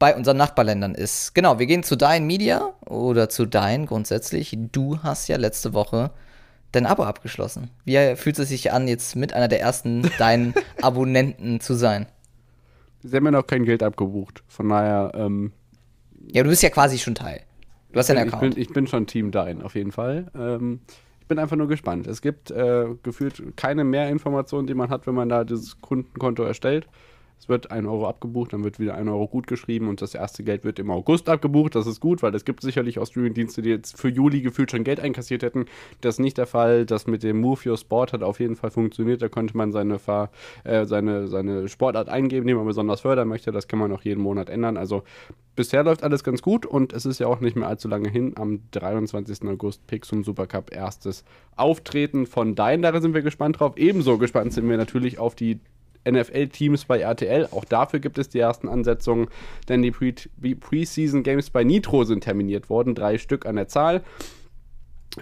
S1: bei unseren Nachbarländern ist. Genau, wir gehen zu Dein Media oder zu Dein grundsätzlich. Du hast ja letzte Woche dein Abo abgeschlossen. Wie fühlt es sich an, jetzt mit einer der ersten deinen Abonnenten zu sein?
S2: Sie haben mir noch kein Geld abgebucht. Von daher. Ähm,
S1: ja, du bist ja quasi schon Teil. Du hast ja einen
S2: Account. Ich bin, ich bin schon Team Dein, auf jeden Fall. Ähm, ich bin einfach nur gespannt. Es gibt äh, gefühlt keine mehr Informationen, die man hat, wenn man da das Kundenkonto erstellt. Es wird ein Euro abgebucht, dann wird wieder ein Euro gut geschrieben und das erste Geld wird im August abgebucht. Das ist gut, weil es gibt sicherlich auch Streaming-Dienste, die jetzt für Juli gefühlt schon Geld einkassiert hätten. Das ist nicht der Fall. Das mit dem Move Your Sport hat auf jeden Fall funktioniert. Da konnte man seine, Fahr äh, seine, seine Sportart eingeben, die man besonders fördern möchte. Das kann man auch jeden Monat ändern. Also bisher läuft alles ganz gut und es ist ja auch nicht mehr allzu lange hin. Am 23. August Pixum Supercup erstes Auftreten von Dein. Da sind wir gespannt drauf. Ebenso gespannt sind wir natürlich auf die NFL-Teams bei RTL. Auch dafür gibt es die ersten Ansetzungen, denn die Preseason Games bei Nitro sind terminiert worden, drei Stück an der Zahl.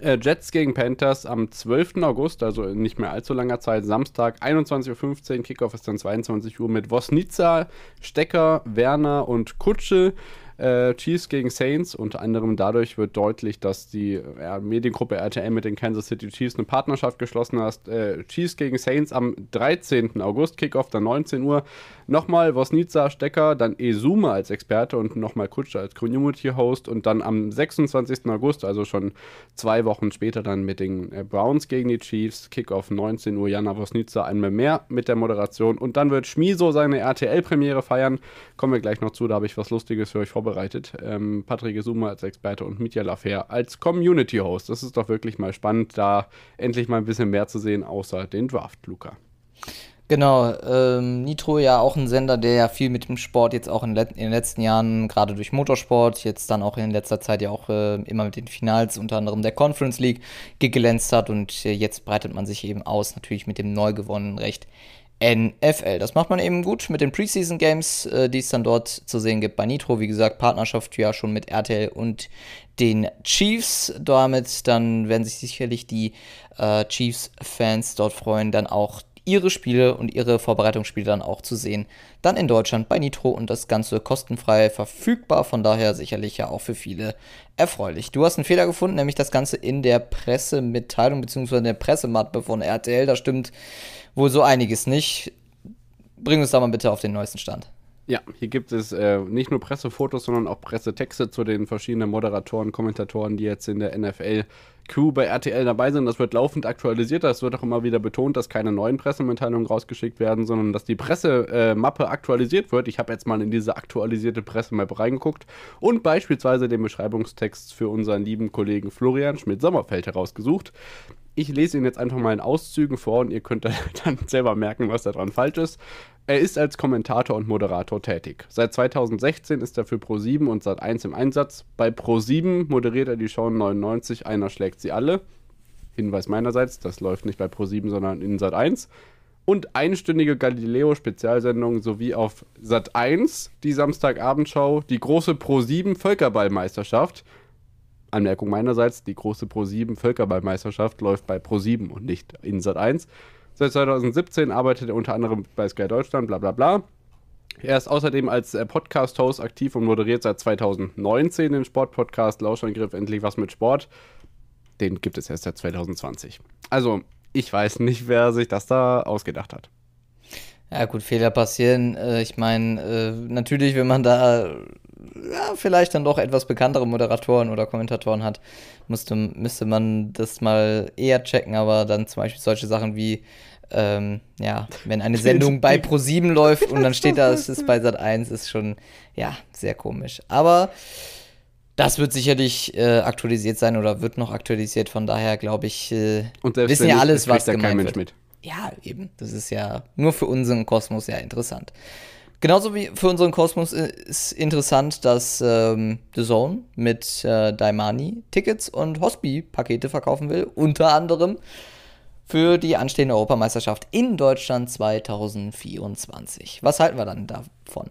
S2: Äh, Jets gegen Panthers am 12. August, also in nicht mehr allzu langer Zeit, Samstag, 21.15 Uhr. Kickoff ist dann 22 Uhr mit Wosnica, Stecker, Werner und Kutsche. Äh, Chiefs gegen Saints, unter anderem dadurch wird deutlich, dass die ja, Mediengruppe RTL mit den Kansas City Chiefs eine Partnerschaft geschlossen hat. Äh, Chiefs gegen Saints am 13. August, Kickoff dann 19 Uhr. Nochmal Wosnica Stecker, dann Esume als Experte und nochmal Kutscher als Community-Host und dann am 26. August, also schon zwei Wochen später, dann mit den äh, Browns gegen die Chiefs, Kickoff 19 Uhr, Jana Wosnica einmal mehr mit der Moderation und dann wird Schmiso seine RTL-Premiere feiern. Kommen wir gleich noch zu, da habe ich was Lustiges für euch vorbereitet. Ähm, Patrick Esume als Experte und Mitya Lafer als Community-Host. Das ist doch wirklich mal spannend, da endlich mal ein bisschen mehr zu sehen, außer den Draft, Luca.
S1: Genau, ähm, Nitro ja auch ein Sender, der ja viel mit dem Sport jetzt auch in, in, den letzten Jahren, gerade durch Motorsport, jetzt dann auch in letzter Zeit ja auch äh, immer mit den Finals, unter anderem der Conference League, geglänzt hat und äh, jetzt breitet man sich eben aus, natürlich mit dem neu gewonnenen Recht NFL. Das macht man eben gut mit den Preseason Games, äh, die es dann dort zu sehen gibt bei Nitro. Wie gesagt, Partnerschaft ja schon mit RTL und den Chiefs. Damit dann werden sich sicherlich die äh, Chiefs-Fans dort freuen, dann auch ihre Spiele und ihre Vorbereitungsspiele dann auch zu sehen. Dann in Deutschland bei Nitro und das Ganze kostenfrei verfügbar. Von daher sicherlich ja auch für viele erfreulich. Du hast einen Fehler gefunden, nämlich das Ganze in der Pressemitteilung bzw. in der Pressemappe von RTL. Da stimmt wohl so einiges nicht. Bring uns da mal bitte auf den neuesten Stand.
S2: Ja, hier gibt es äh, nicht nur Pressefotos, sondern auch Pressetexte zu den verschiedenen Moderatoren, Kommentatoren, die jetzt in der NFL Crew bei RTL dabei sind. Das wird laufend aktualisiert. Es wird auch immer wieder betont, dass keine neuen Pressemitteilungen rausgeschickt werden, sondern dass die Pressemappe äh, aktualisiert wird. Ich habe jetzt mal in diese aktualisierte Pressemap reingeguckt und beispielsweise den Beschreibungstext für unseren lieben Kollegen Florian Schmidt-Sommerfeld herausgesucht. Ich lese ihn jetzt einfach mal in Auszügen vor und ihr könnt dann selber merken, was daran falsch ist. Er ist als Kommentator und Moderator tätig. Seit 2016 ist er für Pro7 und Sat1 im Einsatz. Bei Pro7 moderiert er die Show 99 Einer schlägt sie alle. Hinweis meinerseits, das läuft nicht bei Pro7, sondern in Sat1. Und einstündige Galileo-Spezialsendungen sowie auf Sat1 die Samstagabendshow, die große Pro7 Völkerballmeisterschaft. Anmerkung meinerseits, die große Pro7 Völkerballmeisterschaft läuft bei Pro7 und nicht in Sat1. Seit 2017 arbeitet er unter anderem bei Sky Deutschland, bla bla bla. Er ist außerdem als äh, Podcast-Host aktiv und moderiert seit 2019 den Sportpodcast Lauschangriff Endlich was mit Sport. Den gibt es erst seit 2020. Also, ich weiß nicht, wer sich das da ausgedacht hat.
S1: Ja, gut, Fehler passieren. Äh, ich meine, äh, natürlich, wenn man da ja, vielleicht dann doch etwas bekanntere Moderatoren oder Kommentatoren hat, musste, müsste man das mal eher checken, aber dann zum Beispiel solche Sachen wie, ähm, ja, wenn eine Sendung bei Pro7 läuft und dann steht da, es ist bei Sat 1, ist schon, ja, sehr komisch. Aber das wird sicherlich äh, aktualisiert sein oder wird noch aktualisiert, von daher glaube ich, äh, wissen ja alles, was gemeint wird. Mit. Ja, eben. Das ist ja nur für unseren Kosmos ja interessant. Genauso wie für unseren Kosmos ist interessant, dass ähm, The Zone mit äh, Daimani Tickets und Hospi-Pakete verkaufen will. Unter anderem für die anstehende Europameisterschaft in Deutschland 2024. Was halten wir dann davon?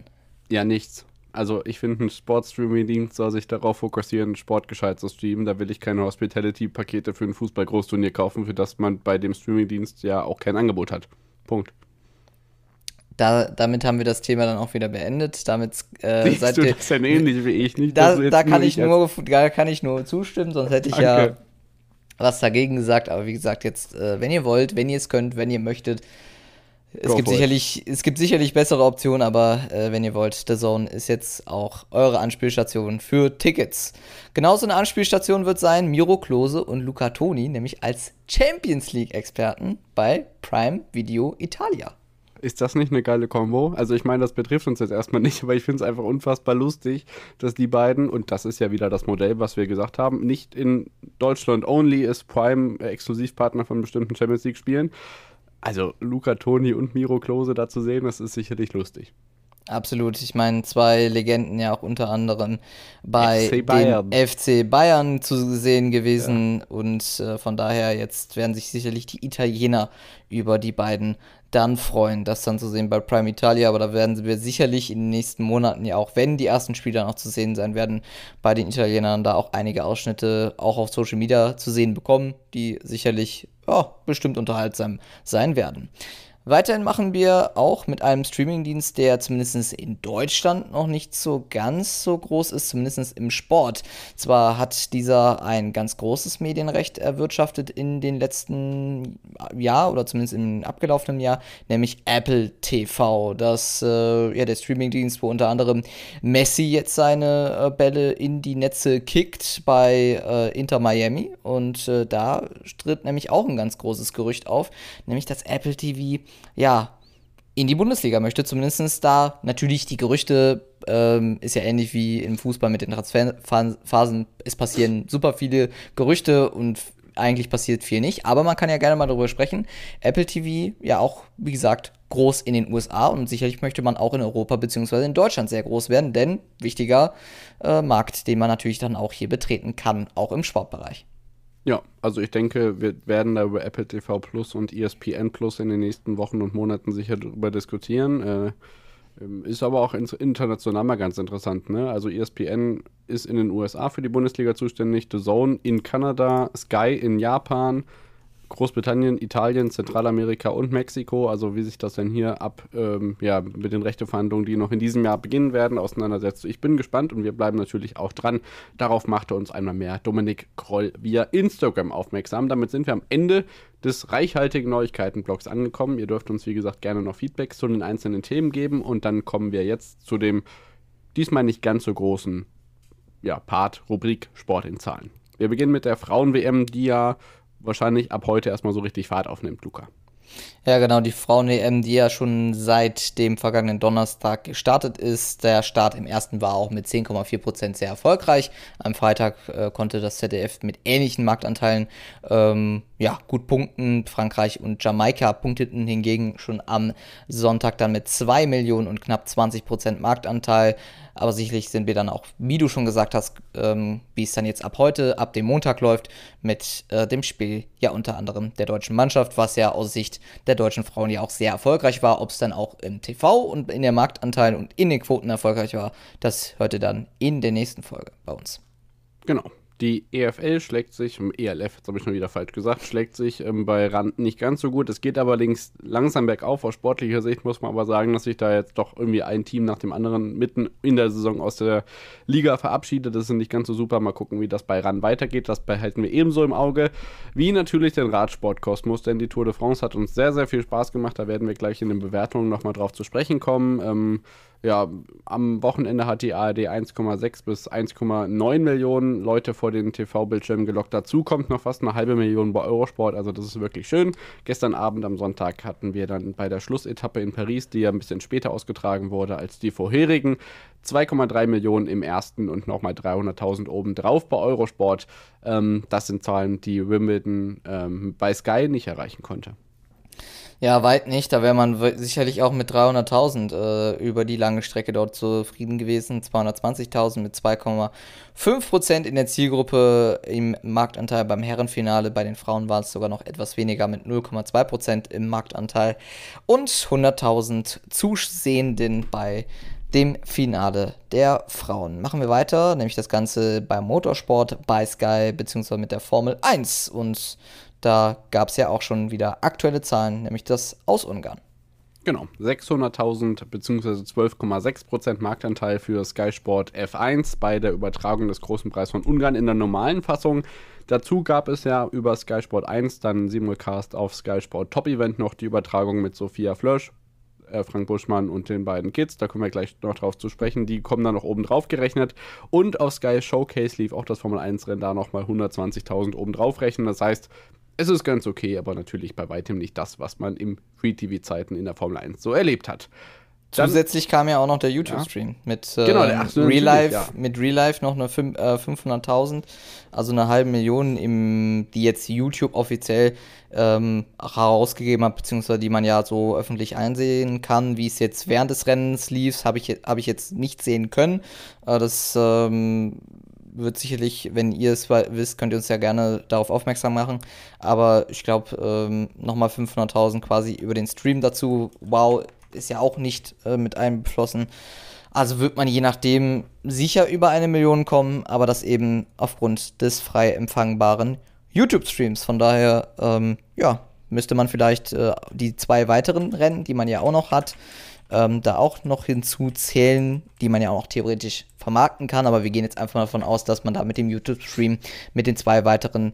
S2: Ja, nichts. Also ich finde, ein Sportstreaming-Dienst soll sich darauf fokussieren, Sport gescheit zu streamen. Da will ich keine Hospitality-Pakete für ein Fußball-Großturnier kaufen, für das man bei dem Streaming-Dienst ja auch kein Angebot hat. Punkt.
S1: Da, damit haben wir das Thema dann auch wieder beendet. Damit äh,
S2: seid du ihr, das denn ähnlich wie ich nicht.
S1: Da, da kann ich nur, da kann ich nur zustimmen, sonst hätte ich Danke. ja was dagegen gesagt. Aber wie gesagt, jetzt, äh, wenn ihr wollt, wenn ihr es könnt, wenn ihr möchtet, es gibt, sicherlich, es gibt sicherlich bessere Optionen, aber äh, wenn ihr wollt, The Zone ist jetzt auch eure Anspielstation für Tickets. Genauso eine Anspielstation wird sein Miro Klose und Luca Toni, nämlich als Champions League-Experten bei Prime Video Italia.
S2: Ist das nicht eine geile Kombo? Also ich meine, das betrifft uns jetzt erstmal nicht, aber ich finde es einfach unfassbar lustig, dass die beiden, und das ist ja wieder das Modell, was wir gesagt haben, nicht in Deutschland only ist Prime Exklusivpartner von bestimmten Champions League Spielen. Also Luca Toni und Miro Klose da zu sehen, das ist sicherlich lustig.
S1: Absolut. Ich meine, zwei Legenden ja auch unter anderem bei FC Bayern, FC Bayern zu sehen gewesen. Ja. Und äh, von daher jetzt werden sich sicherlich die Italiener über die beiden dann freuen, das dann zu sehen bei Prime Italia. Aber da werden wir sicherlich in den nächsten Monaten ja auch, wenn die ersten Spiele dann auch zu sehen sein werden, bei den Italienern da auch einige Ausschnitte auch auf Social Media zu sehen bekommen, die sicherlich ja, bestimmt unterhaltsam sein werden. Weiterhin machen wir auch mit einem Streamingdienst, der zumindest in Deutschland noch nicht so ganz so groß ist, zumindest im Sport. Zwar hat dieser ein ganz großes Medienrecht erwirtschaftet in den letzten Jahr oder zumindest im abgelaufenen Jahr, nämlich Apple TV. Das, äh, ja, der Streamingdienst, wo unter anderem Messi jetzt seine äh, Bälle in die Netze kickt bei äh, Inter Miami. Und äh, da tritt nämlich auch ein ganz großes Gerücht auf, nämlich dass Apple TV ja, in die Bundesliga möchte. Zumindest da natürlich die Gerüchte, ähm, ist ja ähnlich wie im Fußball mit den Transferphasen. Es passieren super viele Gerüchte und eigentlich passiert viel nicht. Aber man kann ja gerne mal darüber sprechen. Apple TV, ja auch, wie gesagt, groß in den USA und sicherlich möchte man auch in Europa bzw. in Deutschland sehr groß werden, denn wichtiger äh, Markt, den man natürlich dann auch hier betreten kann, auch im Sportbereich.
S2: Ja, also ich denke, wir werden da über Apple TV Plus und ESPN Plus in den nächsten Wochen und Monaten sicher darüber diskutieren. Äh, ähm, ist aber auch international mal ganz interessant. Ne? Also ESPN ist in den USA für die Bundesliga zuständig, The Zone in Kanada, Sky in Japan, Großbritannien, Italien, Zentralamerika und Mexiko. Also wie sich das denn hier ab ähm, ja, mit den Rechteverhandlungen, die noch in diesem Jahr beginnen werden, auseinandersetzt. Ich bin gespannt und wir bleiben natürlich auch dran. Darauf machte uns einmal mehr Dominik Kroll via Instagram aufmerksam. Damit sind wir am Ende des reichhaltigen Neuigkeitenblocks angekommen. Ihr dürft uns, wie gesagt, gerne noch Feedbacks zu den einzelnen Themen geben und dann kommen wir jetzt zu dem diesmal nicht ganz so großen ja, Part, Rubrik Sport in Zahlen. Wir beginnen mit der Frauen-WM, die ja wahrscheinlich ab heute erstmal so richtig Fahrt aufnimmt, Luca.
S1: Ja, genau, die Frauen-EM, die ja schon seit dem vergangenen Donnerstag gestartet ist. Der Start im ersten war auch mit 10,4% sehr erfolgreich. Am Freitag äh, konnte das ZDF mit ähnlichen Marktanteilen ähm, ja, gut punkten. Frankreich und Jamaika punkteten hingegen schon am Sonntag dann mit 2 Millionen und knapp 20% Marktanteil. Aber sicherlich sind wir dann auch, wie du schon gesagt hast, ähm, wie es dann jetzt ab heute, ab dem Montag läuft, mit äh, dem Spiel ja unter anderem der deutschen Mannschaft, was ja aus Sicht der deutschen Frauen ja auch sehr erfolgreich war. Ob es dann auch im TV und in der Marktanteil und in den Quoten erfolgreich war, das hörte dann in der nächsten Folge bei uns.
S2: Genau. Die EFL schlägt sich, ELF, jetzt habe ich schon wieder falsch gesagt, schlägt sich ähm, bei Rand nicht ganz so gut. Es geht aber links langsam bergauf. Aus sportlicher Sicht muss man aber sagen, dass sich da jetzt doch irgendwie ein Team nach dem anderen mitten in der Saison aus der Liga verabschiedet. Das ist nicht ganz so super. Mal gucken, wie das bei Rand weitergeht. Das behalten wir ebenso im Auge. Wie natürlich den Radsportkosmos, denn die Tour de France hat uns sehr, sehr viel Spaß gemacht. Da werden wir gleich in den Bewertungen nochmal drauf zu sprechen kommen. Ähm, ja, am Wochenende hat die ARD 1,6 bis 1,9 Millionen Leute vor den TV-Bildschirmen gelockt. Dazu kommt noch fast eine halbe Million bei Eurosport, also das ist wirklich schön. Gestern Abend am Sonntag hatten wir dann bei der Schlussetappe in Paris, die ja ein bisschen später ausgetragen wurde als die vorherigen, 2,3 Millionen im ersten und nochmal 300.000 obendrauf bei Eurosport. Ähm, das sind Zahlen, die Wimbledon ähm, bei Sky nicht erreichen konnte.
S1: Ja, weit nicht. Da wäre man sicherlich auch mit 300.000 äh, über die lange Strecke dort zufrieden gewesen. 220.000 mit 2,5% in der Zielgruppe im Marktanteil beim Herrenfinale. Bei den Frauen war es sogar noch etwas weniger mit 0,2% im Marktanteil. Und 100.000 Zusehenden bei dem Finale der Frauen. Machen wir weiter, nämlich das Ganze beim Motorsport bei Sky bzw. mit der Formel 1. Und da gab es ja auch schon wieder aktuelle Zahlen, nämlich das aus Ungarn.
S2: Genau, 600.000 bzw. 12,6% Marktanteil für Sky Sport F1 bei der Übertragung des Großen Preis von Ungarn in der normalen Fassung. Dazu gab es ja über Sky Sport 1 dann Simulcast auf Sky Sport Top Event noch die Übertragung mit Sophia Flösch, äh, Frank Buschmann und den beiden Kids. Da kommen wir gleich noch drauf zu sprechen. Die kommen dann noch oben drauf gerechnet. Und auf Sky Showcase lief auch das Formel 1 Rennen da nochmal 120.000 oben drauf rechnen. Das heißt, es ist ganz okay, aber natürlich bei weitem nicht das, was man im Free-TV-Zeiten in der Formel 1 so erlebt hat.
S1: Dann, Zusätzlich kam ja auch noch der YouTube-Stream ja. mit, äh, genau, Real Life, ja. mit Real Life noch eine äh, 500.000, also eine halbe Million, im, die jetzt YouTube offiziell ähm, herausgegeben hat, beziehungsweise die man ja so öffentlich einsehen kann, wie es jetzt während des Rennens lief, habe ich, hab ich jetzt nicht sehen können. Äh, das ähm, wird sicherlich, wenn ihr es wisst, könnt ihr uns ja gerne darauf aufmerksam machen. Aber ich glaube, ähm, nochmal 500.000 quasi über den Stream dazu. Wow, ist ja auch nicht äh, mit einbeschlossen. Also wird man je nachdem sicher über eine Million kommen, aber das eben aufgrund des frei empfangbaren YouTube-Streams. Von daher, ähm, ja, müsste man vielleicht äh, die zwei weiteren Rennen, die man ja auch noch hat, ähm, da auch noch hinzuzählen, die man ja auch theoretisch vermarkten kann. Aber wir gehen jetzt einfach davon aus, dass man da mit dem YouTube-Stream mit den zwei weiteren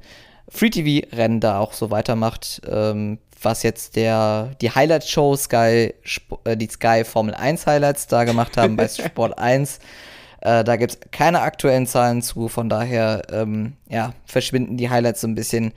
S1: Free-TV-Rennen da auch so weitermacht. Ähm, was jetzt der, die Highlight-Show Sky, äh, die Sky Formel 1 Highlights da gemacht haben bei Sport 1. Äh, da gibt es keine aktuellen Zahlen zu, von daher ähm, ja, verschwinden die Highlights so ein bisschen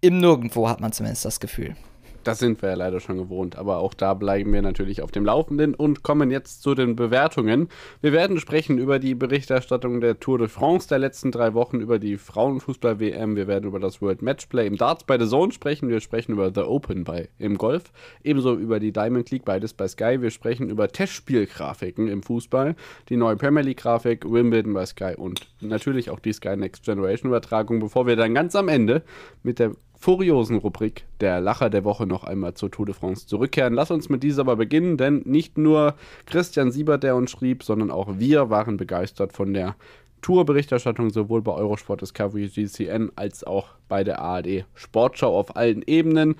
S1: im Nirgendwo, hat man zumindest das Gefühl.
S2: Das sind wir ja leider schon gewohnt, aber auch da bleiben wir natürlich auf dem Laufenden und kommen jetzt zu den Bewertungen. Wir werden sprechen über die Berichterstattung der Tour de France der letzten drei Wochen, über die Frauenfußball-WM, wir werden über das World Matchplay im Darts bei The Zone sprechen, wir sprechen über The Open bei im Golf, ebenso über die Diamond League, beides bei Sky, wir sprechen über Testspielgrafiken im Fußball, die neue Premier League-Grafik, Wimbledon bei Sky und natürlich auch die Sky Next Generation Übertragung, bevor wir dann ganz am Ende mit der furiosen Rubrik der Lacher der Woche noch einmal zur Tour de France zurückkehren. Lass uns mit dieser aber beginnen, denn nicht nur Christian Siebert, der uns schrieb, sondern auch wir waren begeistert von der Tourberichterstattung sowohl bei Eurosport Discovery GCN als auch bei der ARD Sportschau auf allen Ebenen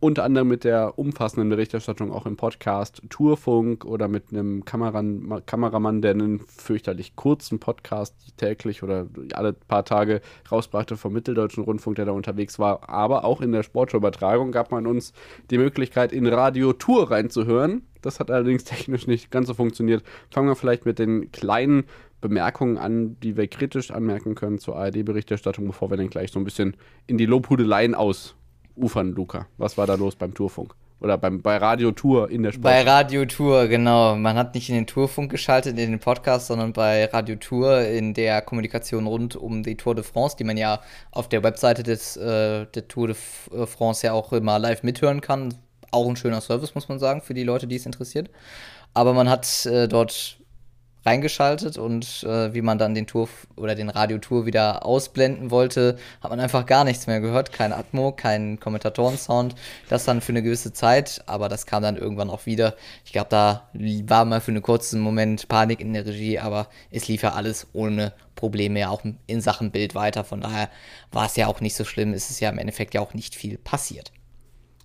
S2: unter anderem mit der umfassenden Berichterstattung auch im Podcast Tourfunk oder mit einem Kameran Kameramann, der einen fürchterlich kurzen Podcast täglich oder alle paar Tage rausbrachte vom Mitteldeutschen Rundfunk, der da unterwegs war. Aber auch in der Sportschau-Übertragung gab man uns die Möglichkeit, in Radio Tour reinzuhören. Das hat allerdings technisch nicht ganz so funktioniert. Fangen wir vielleicht mit den kleinen Bemerkungen an, die wir kritisch anmerken können zur ARD-Berichterstattung, bevor wir dann gleich so ein bisschen in die Lobhudeleien aus ufern, Luca? Was war da los beim Tourfunk? Oder beim, bei Radio Tour in der
S1: Sport? Bei Radio Tour, genau. Man hat nicht in den Tourfunk geschaltet, in den Podcast, sondern bei Radio Tour in der Kommunikation rund um die Tour de France, die man ja auf der Webseite des, äh, der Tour de äh, France ja auch immer live mithören kann. Auch ein schöner Service, muss man sagen, für die Leute, die es interessiert. Aber man hat äh, dort reingeschaltet und äh, wie man dann den Tour oder den Radiotour wieder ausblenden wollte, hat man einfach gar nichts mehr gehört. Kein Atmo, kein Kommentatoren-Sound. Das dann für eine gewisse Zeit, aber das kam dann irgendwann auch wieder. Ich glaube, da war mal für einen kurzen Moment Panik in der Regie, aber es lief ja alles ohne Probleme ja auch in Sachen Bild weiter. Von daher war es ja auch nicht so schlimm. Es ist ja im Endeffekt ja auch nicht viel passiert.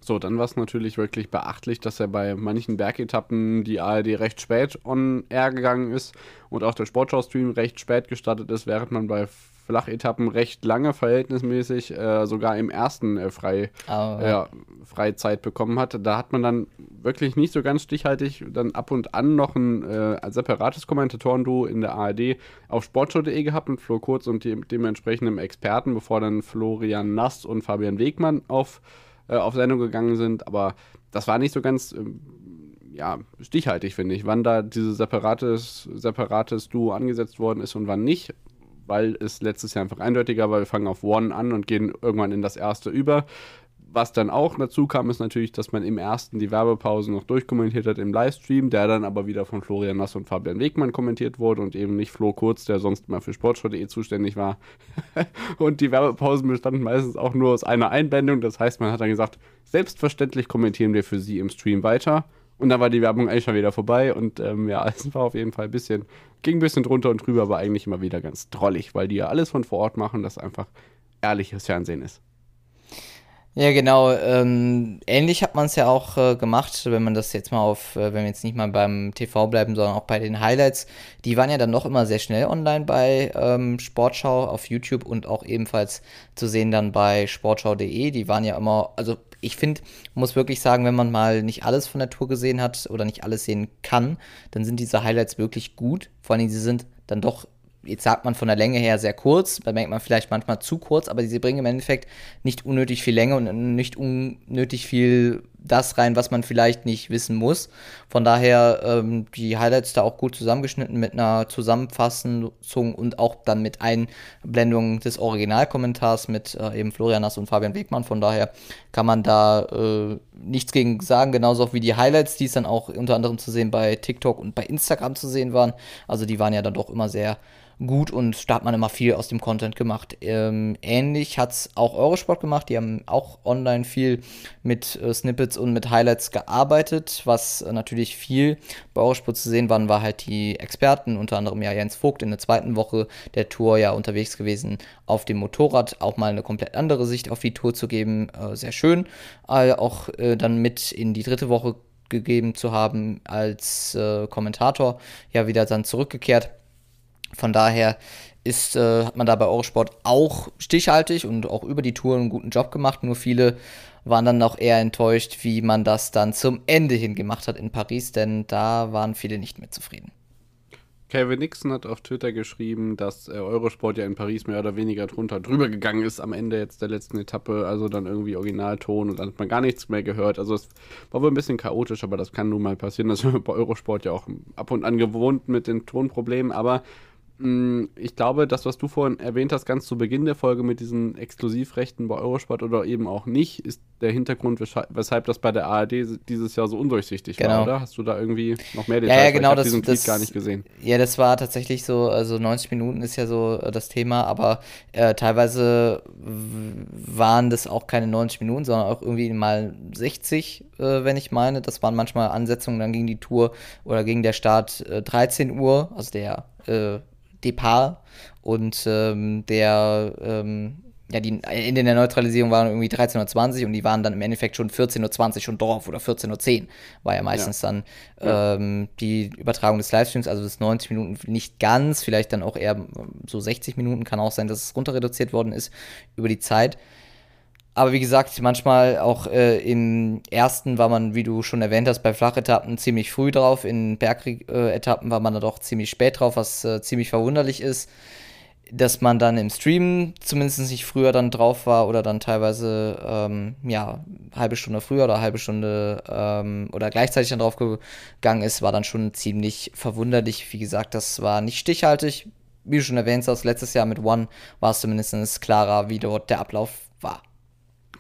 S2: So, dann war es natürlich wirklich beachtlich, dass er bei manchen Bergetappen die ARD recht spät on air gegangen ist und auch der Sportschau-Stream recht spät gestartet ist, während man bei Flachetappen recht lange verhältnismäßig äh, sogar im ersten äh, frei, oh, ja. Freizeit bekommen hat. Da hat man dann wirklich nicht so ganz stichhaltig dann ab und an noch ein äh, separates Kommentatorenduo in der ARD auf sportschau.de gehabt mit Flo Kurz und dem, dementsprechenden Experten, bevor dann Florian Nass und Fabian Wegmann auf äh, auf Sendung gegangen sind, aber das war nicht so ganz ähm, ja, stichhaltig, finde ich, wann da dieses separates, separates Duo angesetzt worden ist und wann nicht, weil es letztes Jahr einfach eindeutiger war. Wir fangen auf One an und gehen irgendwann in das erste über. Was dann auch dazu kam, ist natürlich, dass man im ersten die Werbepause noch durchkommentiert hat im Livestream, der dann aber wieder von Florian Nass und Fabian Wegmann kommentiert wurde und eben nicht Flo Kurz, der sonst mal für Sportschau.de zuständig war. und die Werbepausen bestanden meistens auch nur aus einer Einblendung. Das heißt, man hat dann gesagt, selbstverständlich kommentieren wir für Sie im Stream weiter. Und dann war die Werbung eigentlich schon wieder vorbei und ähm, ja, es war auf jeden Fall ein bisschen, ging ein bisschen drunter und drüber, aber eigentlich immer wieder ganz drollig, weil die ja alles von vor Ort machen, das einfach ehrliches Fernsehen ist.
S1: Ja, genau. Ähm, ähnlich hat man es ja auch äh, gemacht, wenn man das jetzt mal auf, äh, wenn wir jetzt nicht mal beim TV bleiben, sondern auch bei den Highlights. Die waren ja dann noch immer sehr schnell online bei ähm, Sportschau auf YouTube und auch ebenfalls zu sehen dann bei sportschau.de. Die waren ja immer, also ich finde, muss wirklich sagen, wenn man mal nicht alles von der Tour gesehen hat oder nicht alles sehen kann, dann sind diese Highlights wirklich gut. Vor allem, sie sind dann doch jetzt sagt man von der Länge her sehr kurz, da denkt man vielleicht manchmal zu kurz, aber sie bringen im Endeffekt nicht unnötig viel Länge und nicht unnötig viel das rein, was man vielleicht nicht wissen muss. Von daher ähm, die Highlights da auch gut zusammengeschnitten mit einer Zusammenfassung und auch dann mit Einblendung des Originalkommentars mit äh, eben Florian Nass und Fabian Wegmann. Von daher kann man da äh, nichts gegen sagen, genauso wie die Highlights, die es dann auch unter anderem zu sehen bei TikTok und bei Instagram zu sehen waren. Also die waren ja dann doch immer sehr gut und da hat man immer viel aus dem Content gemacht. Ähm, ähnlich hat es auch Eurosport gemacht, die haben auch online viel mit äh, Snippets getestet und mit Highlights gearbeitet. Was natürlich viel bei Eurosport zu sehen waren, war halt die Experten, unter anderem ja Jens Vogt in der zweiten Woche der Tour ja unterwegs gewesen auf dem Motorrad, auch mal eine komplett andere Sicht auf die Tour zu geben. Äh, sehr schön. Äh, auch äh, dann mit in die dritte Woche gegeben zu haben als äh, Kommentator, ja wieder dann zurückgekehrt. Von daher ist, äh, hat man da bei Eurosport auch stichhaltig und auch über die Tour einen guten Job gemacht. Nur viele waren dann auch eher enttäuscht, wie man das dann zum Ende hin gemacht hat in Paris, denn da waren viele nicht mehr zufrieden.
S2: Kevin Nixon hat auf Twitter geschrieben, dass äh, Eurosport ja in Paris mehr oder weniger drunter drüber gegangen ist am Ende jetzt der letzten Etappe, also dann irgendwie Originalton und dann hat man gar nichts mehr gehört. Also es war wohl ein bisschen chaotisch, aber das kann nun mal passieren. Das ist bei Eurosport ja auch ab und an gewohnt mit den Tonproblemen, aber ich glaube, das, was du vorhin erwähnt hast, ganz zu Beginn der Folge mit diesen Exklusivrechten bei Eurosport oder eben auch nicht, ist der Hintergrund, weshalb das bei der ARD dieses Jahr so undurchsichtig genau. war, oder? Hast du da irgendwie noch mehr
S1: Details? Ja, ja genau. Ich
S2: diesen
S1: Tweet
S2: gar nicht gesehen.
S1: Ja, das war tatsächlich so, also 90 Minuten ist ja so äh, das Thema, aber äh, teilweise waren das auch keine 90 Minuten, sondern auch irgendwie mal 60, äh, wenn ich meine. Das waren manchmal Ansetzungen, dann ging die Tour oder ging der Start äh, 13 Uhr, also der äh, Depart und ähm, der, ähm, ja, die Ende der Neutralisierung waren irgendwie 13.20 Uhr und die waren dann im Endeffekt schon 14.20 Uhr schon drauf oder 14.10 Uhr war ja meistens ja. dann ähm, die Übertragung des Livestreams, also das 90 Minuten nicht ganz, vielleicht dann auch eher so 60 Minuten, kann auch sein, dass es runter reduziert worden ist über die Zeit. Aber wie gesagt, manchmal auch äh, im ersten war man, wie du schon erwähnt hast, bei Flachetappen ziemlich früh drauf. In Bergetappen war man da doch ziemlich spät drauf, was äh, ziemlich verwunderlich ist. Dass man dann im Stream zumindest nicht früher dann drauf war oder dann teilweise, ähm, ja, halbe Stunde früher oder halbe Stunde ähm, oder gleichzeitig dann drauf gegangen ist, war dann schon ziemlich verwunderlich. Wie gesagt, das war nicht stichhaltig. Wie du schon erwähnt hast, letztes Jahr mit One war es zumindest klarer, wie dort der Ablauf.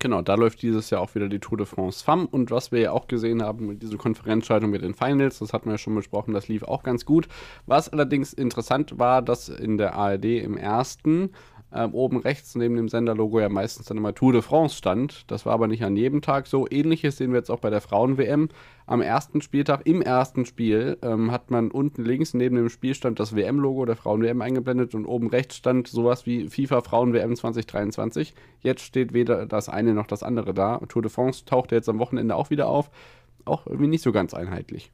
S2: Genau, da läuft dieses Jahr auch wieder die Tour de France FAM und was wir ja auch gesehen haben mit dieser Konferenzschaltung mit den Finals, das hatten wir ja schon besprochen, das lief auch ganz gut. Was allerdings interessant war, dass in der ARD im ersten ähm, oben rechts neben dem Senderlogo ja meistens dann immer Tour de France stand. Das war aber nicht an jedem Tag so. Ähnliches sehen wir jetzt auch bei der Frauen-WM. Am ersten Spieltag, im ersten Spiel, ähm, hat man unten links neben dem Spielstand das WM-Logo der Frauen-WM eingeblendet und oben rechts stand sowas wie FIFA Frauen-WM 2023. Jetzt steht weder das eine noch das andere da. Tour de France taucht jetzt am Wochenende auch wieder auf. Auch irgendwie nicht so ganz einheitlich.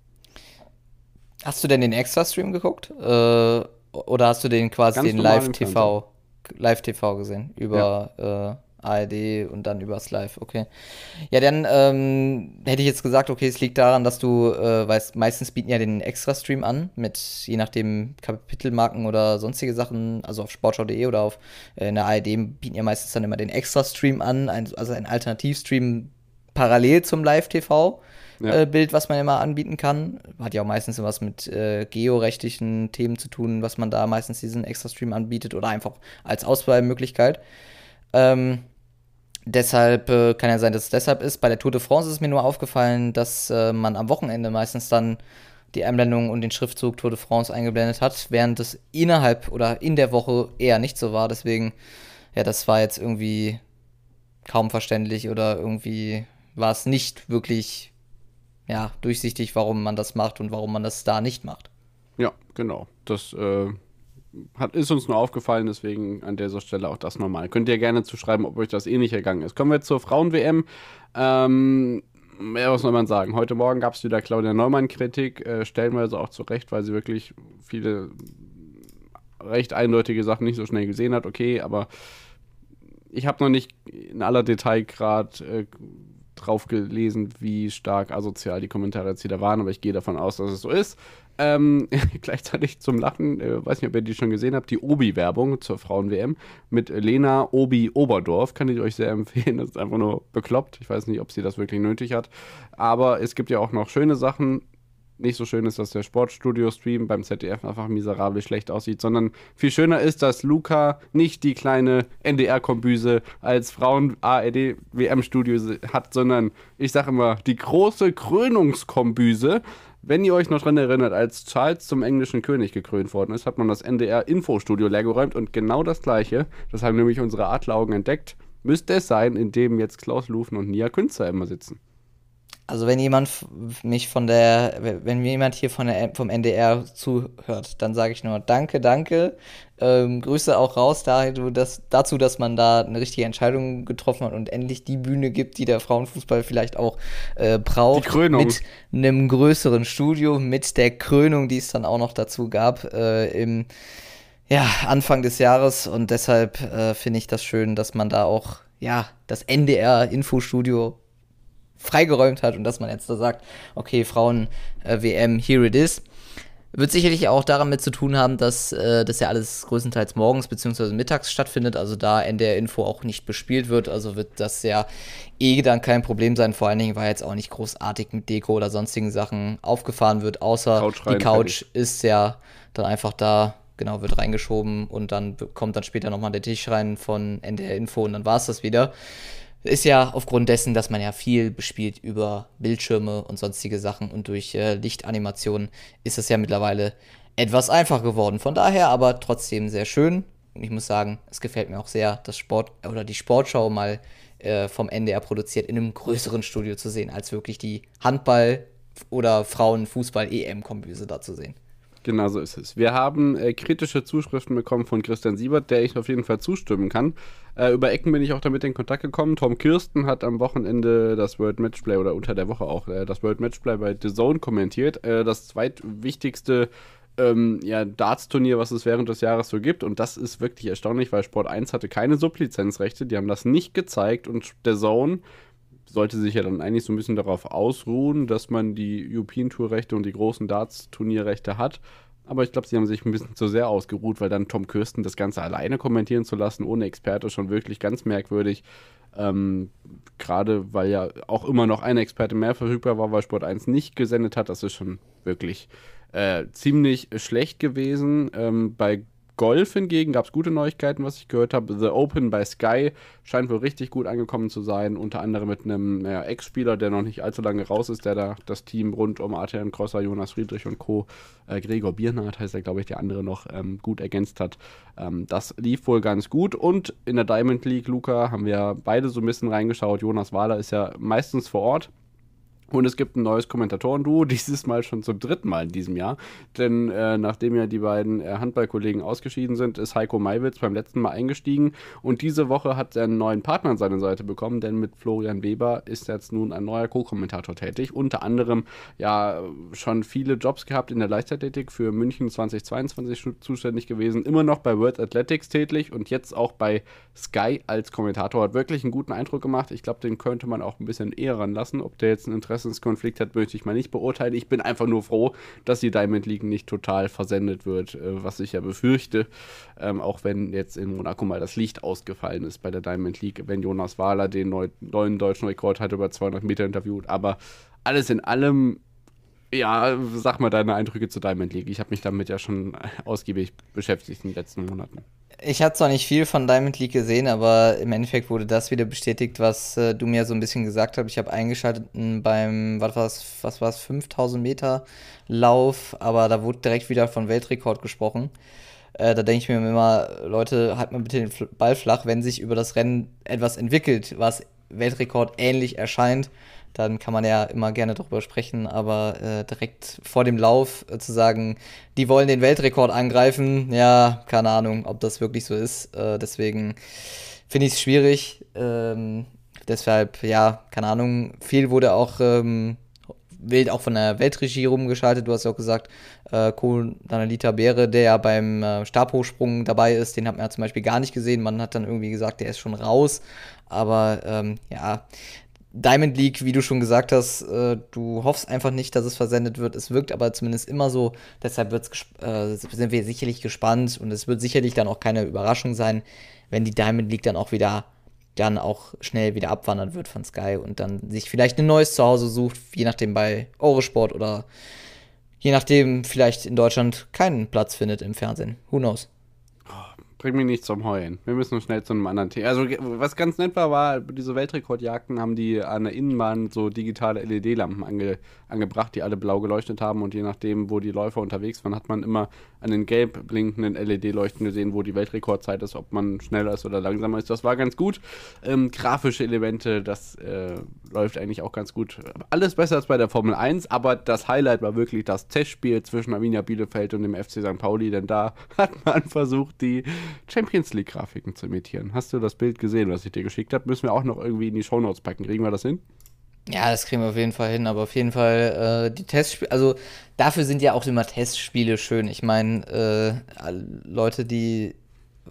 S1: Hast du denn den Extra-Stream geguckt? Äh, oder hast du den quasi Ganz den Live-TV? Live-TV gesehen. Über ja. äh, ARD und dann übers Live, okay. Ja, dann ähm, hätte ich jetzt gesagt, okay, es liegt daran, dass du, äh, weißt, meistens bieten ja den Extra-Stream an, mit je nachdem Kapitelmarken oder sonstige Sachen, also auf sportschau.de oder auf äh, in der ARD bieten ja meistens dann immer den Extra-Stream an, ein, also ein Alternativstream parallel zum Live-TV ja. äh, Bild, was man immer anbieten kann. Hat ja auch meistens was mit äh, georechtlichen Themen zu tun, was man da meistens diesen Extra-Stream anbietet oder einfach als Auswahlmöglichkeit. Ähm, deshalb äh, kann ja sein, dass es deshalb ist. Bei der Tour de France ist mir nur aufgefallen, dass äh, man am Wochenende meistens dann die Einblendung und den Schriftzug Tour de France eingeblendet hat, während es innerhalb oder in der Woche eher nicht so war. Deswegen, ja, das war jetzt irgendwie kaum verständlich oder irgendwie war es nicht wirklich ja, durchsichtig, warum man das macht und warum man das da nicht macht.
S2: Ja, genau. Das äh, hat, ist uns nur aufgefallen, deswegen an dieser Stelle auch das nochmal. Könnt ihr gerne zuschreiben, ob euch das ähnlich ergangen ist. Kommen wir zur Frauen-WM. Ähm, ja, was soll man sagen? Heute Morgen gab es wieder Claudia Neumann-Kritik, äh, stellenweise auch zu Recht, weil sie wirklich viele recht eindeutige Sachen nicht so schnell gesehen hat. Okay, aber ich habe noch nicht in aller Detailgrad äh, drauf gelesen, wie stark asozial die Kommentare jetzt wieder waren, aber ich gehe davon aus, dass es so ist. Ähm, gleichzeitig zum Lachen, äh, weiß nicht, ob ihr die schon gesehen habt, die Obi-Werbung zur Frauen-WM mit Lena Obi Oberdorf, kann ich euch sehr empfehlen. Das ist einfach nur bekloppt. Ich weiß nicht, ob sie das wirklich nötig hat. Aber es gibt ja auch noch schöne Sachen nicht so schön ist, dass der Sportstudio-Stream beim ZDF einfach miserabel schlecht aussieht, sondern viel schöner ist, dass Luca nicht die kleine NDR-Kombüse als Frauen-ARD-WM-Studio hat, sondern ich sage immer, die große Krönungskombüse. Wenn ihr euch noch dran erinnert, als Charles zum englischen König gekrönt worden ist, hat man das NDR-Infostudio leergeräumt und genau das gleiche, das haben nämlich unsere Adleraugen entdeckt, müsste es sein, in dem jetzt Klaus Lufen und Nia Künzer immer sitzen.
S1: Also wenn jemand mich von der, wenn mir jemand hier von der, vom NDR zuhört, dann sage ich nur Danke, danke. Ähm, Grüße auch raus dazu dass, dazu, dass man da eine richtige Entscheidung getroffen hat und endlich die Bühne gibt, die der Frauenfußball vielleicht auch äh, braucht.
S2: Die Krönung.
S1: Mit einem größeren Studio, mit der Krönung, die es dann auch noch dazu gab äh, im ja, Anfang des Jahres. Und deshalb äh, finde ich das schön, dass man da auch ja, das NDR-Infostudio freigeräumt hat und dass man jetzt da sagt, okay, Frauen-WM, äh, here it is. Wird sicherlich auch daran mit zu tun haben, dass äh, das ja alles größtenteils morgens bzw. mittags stattfindet, also da NDR-Info auch nicht bespielt wird, also wird das ja eh dann kein Problem sein, vor allen Dingen, weil jetzt auch nicht großartig mit Deko oder sonstigen Sachen aufgefahren wird, außer Couch die Couch ist ja dann einfach da, genau, wird reingeschoben und dann kommt dann später nochmal der Tisch rein von NDR-Info und dann war es das wieder ist ja aufgrund dessen, dass man ja viel bespielt über Bildschirme und sonstige Sachen und durch äh, Lichtanimationen ist es ja mittlerweile etwas einfach geworden. Von daher aber trotzdem sehr schön. Und ich muss sagen, es gefällt mir auch sehr, das Sport oder die Sportschau mal äh, vom NDR produziert in einem größeren Studio zu sehen, als wirklich die Handball- oder Frauenfußball-EM-Kombüse da zu sehen.
S2: Genau so ist es. Wir haben äh, kritische Zuschriften bekommen von Christian Siebert, der ich auf jeden Fall zustimmen kann. Äh, über Ecken bin ich auch damit in Kontakt gekommen. Tom Kirsten hat am Wochenende das World Matchplay oder unter der Woche auch äh, das World Matchplay bei The Zone kommentiert. Äh, das zweitwichtigste ähm, ja, Darts-Turnier, was es während des Jahres so gibt. Und das ist wirklich erstaunlich, weil Sport 1 hatte keine Sublizenzrechte. Die haben das nicht gezeigt und The Zone sollte sich ja dann eigentlich so ein bisschen darauf ausruhen, dass man die European Tour-Rechte und die großen Darts-Turnierrechte hat. Aber ich glaube, sie haben sich ein bisschen zu sehr ausgeruht, weil dann Tom Kirsten das Ganze alleine kommentieren zu lassen, ohne Experte, schon wirklich ganz merkwürdig. Ähm, Gerade weil ja auch immer noch ein Experte mehr verfügbar war, weil Sport 1 nicht gesendet hat. Das ist schon wirklich äh, ziemlich schlecht gewesen. Ähm, bei Golf hingegen gab es gute Neuigkeiten, was ich gehört habe. The Open bei Sky scheint wohl richtig gut angekommen zu sein. Unter anderem mit einem ja, Ex-Spieler, der noch nicht allzu lange raus ist, der da das Team rund um Artian Crosser, Jonas Friedrich und Co. Äh, Gregor Biernhardt heißt er, glaube ich, der andere noch ähm, gut ergänzt hat. Ähm, das lief wohl ganz gut. Und in der Diamond League, Luca, haben wir beide so ein bisschen reingeschaut. Jonas Wahler ist ja meistens vor Ort und es gibt ein neues Kommentatoren-Duo, dieses Mal schon zum dritten Mal in diesem Jahr. Denn äh, nachdem ja die beiden äh, Handballkollegen ausgeschieden sind, ist Heiko Maiwitz beim letzten Mal eingestiegen. Und diese Woche hat er einen neuen Partner an seiner Seite bekommen, denn mit Florian Weber ist jetzt nun ein neuer Co-Kommentator tätig. Unter anderem ja schon viele Jobs gehabt in der Leichtathletik für München 2022 zuständig gewesen. Immer noch bei World Athletics tätig und jetzt auch bei Sky als Kommentator. Hat wirklich einen guten Eindruck gemacht. Ich glaube, den könnte man auch ein bisschen eher ranlassen. Ob der jetzt ein Interesse Interessenskonflikt hat, möchte ich mal nicht beurteilen. Ich bin einfach nur froh, dass die Diamond League nicht total versendet wird, äh, was ich ja befürchte. Ähm, auch wenn jetzt in Monaco mal das Licht ausgefallen ist bei der Diamond League, wenn Jonas Wahler den neu neuen deutschen Rekord hat über 200 Meter interviewt. Aber alles in allem ja, sag mal deine Eindrücke zur Diamond League. Ich habe mich damit ja schon ausgiebig beschäftigt in den letzten Monaten.
S1: Ich habe zwar nicht viel von Diamond League gesehen, aber im Endeffekt wurde das wieder bestätigt, was äh, du mir so ein bisschen gesagt hast. Ich habe eingeschaltet beim, was war es, was war es, 5000 Meter Lauf, aber da wurde direkt wieder von Weltrekord gesprochen. Äh, da denke ich mir immer, Leute, halt mal bitte den Ball flach, wenn sich über das Rennen etwas entwickelt, was Weltrekord ähnlich erscheint dann kann man ja immer gerne darüber sprechen, aber äh, direkt vor dem Lauf äh, zu sagen, die wollen den Weltrekord angreifen, ja, keine Ahnung, ob das wirklich so ist. Äh, deswegen finde ich es schwierig. Ähm, deshalb, ja, keine Ahnung, viel wurde auch ähm, wild auch von der Weltregie rumgeschaltet. Du hast ja auch gesagt, äh, Kohl Danalita Beere, der ja beim äh, Stabhochsprung dabei ist, den hat man ja zum Beispiel gar nicht gesehen. Man hat dann irgendwie gesagt, der ist schon raus. Aber ähm, ja, Diamond League, wie du schon gesagt hast, äh, du hoffst einfach nicht, dass es versendet wird. Es wirkt aber zumindest immer so. Deshalb äh, sind wir sicherlich gespannt und es wird sicherlich dann auch keine Überraschung sein, wenn die Diamond League dann auch wieder dann auch schnell wieder abwandern wird von Sky und dann sich vielleicht ein neues Zuhause sucht, je nachdem bei Eurosport oder je nachdem vielleicht in Deutschland keinen Platz findet im Fernsehen. Who knows?
S2: Bring mich nicht zum Heulen. Wir müssen schnell zu einem anderen Thema. Also, was ganz nett war, war, diese Weltrekordjagden haben die an der Innenbahn so digitale LED-Lampen ange, angebracht, die alle blau geleuchtet haben. Und je nachdem, wo die Läufer unterwegs waren, hat man immer an den gelb blinkenden LED-Leuchten gesehen, wo die Weltrekordzeit ist, ob man schneller ist oder langsamer ist. Das war ganz gut. Ähm, grafische Elemente, das äh, läuft eigentlich auch ganz gut. Alles besser als bei der Formel 1, aber das Highlight war wirklich das Testspiel zwischen Arminia Bielefeld und dem FC St. Pauli, denn da hat man versucht, die Champions League-Grafiken zu imitieren. Hast du das Bild gesehen, was ich dir geschickt habe? Müssen wir auch noch irgendwie in die Shownotes packen. Kriegen wir das hin?
S1: Ja, das kriegen wir auf jeden Fall hin, aber auf jeden Fall äh, die Testspiele, also dafür sind ja auch immer Testspiele schön. Ich meine, äh, Leute, die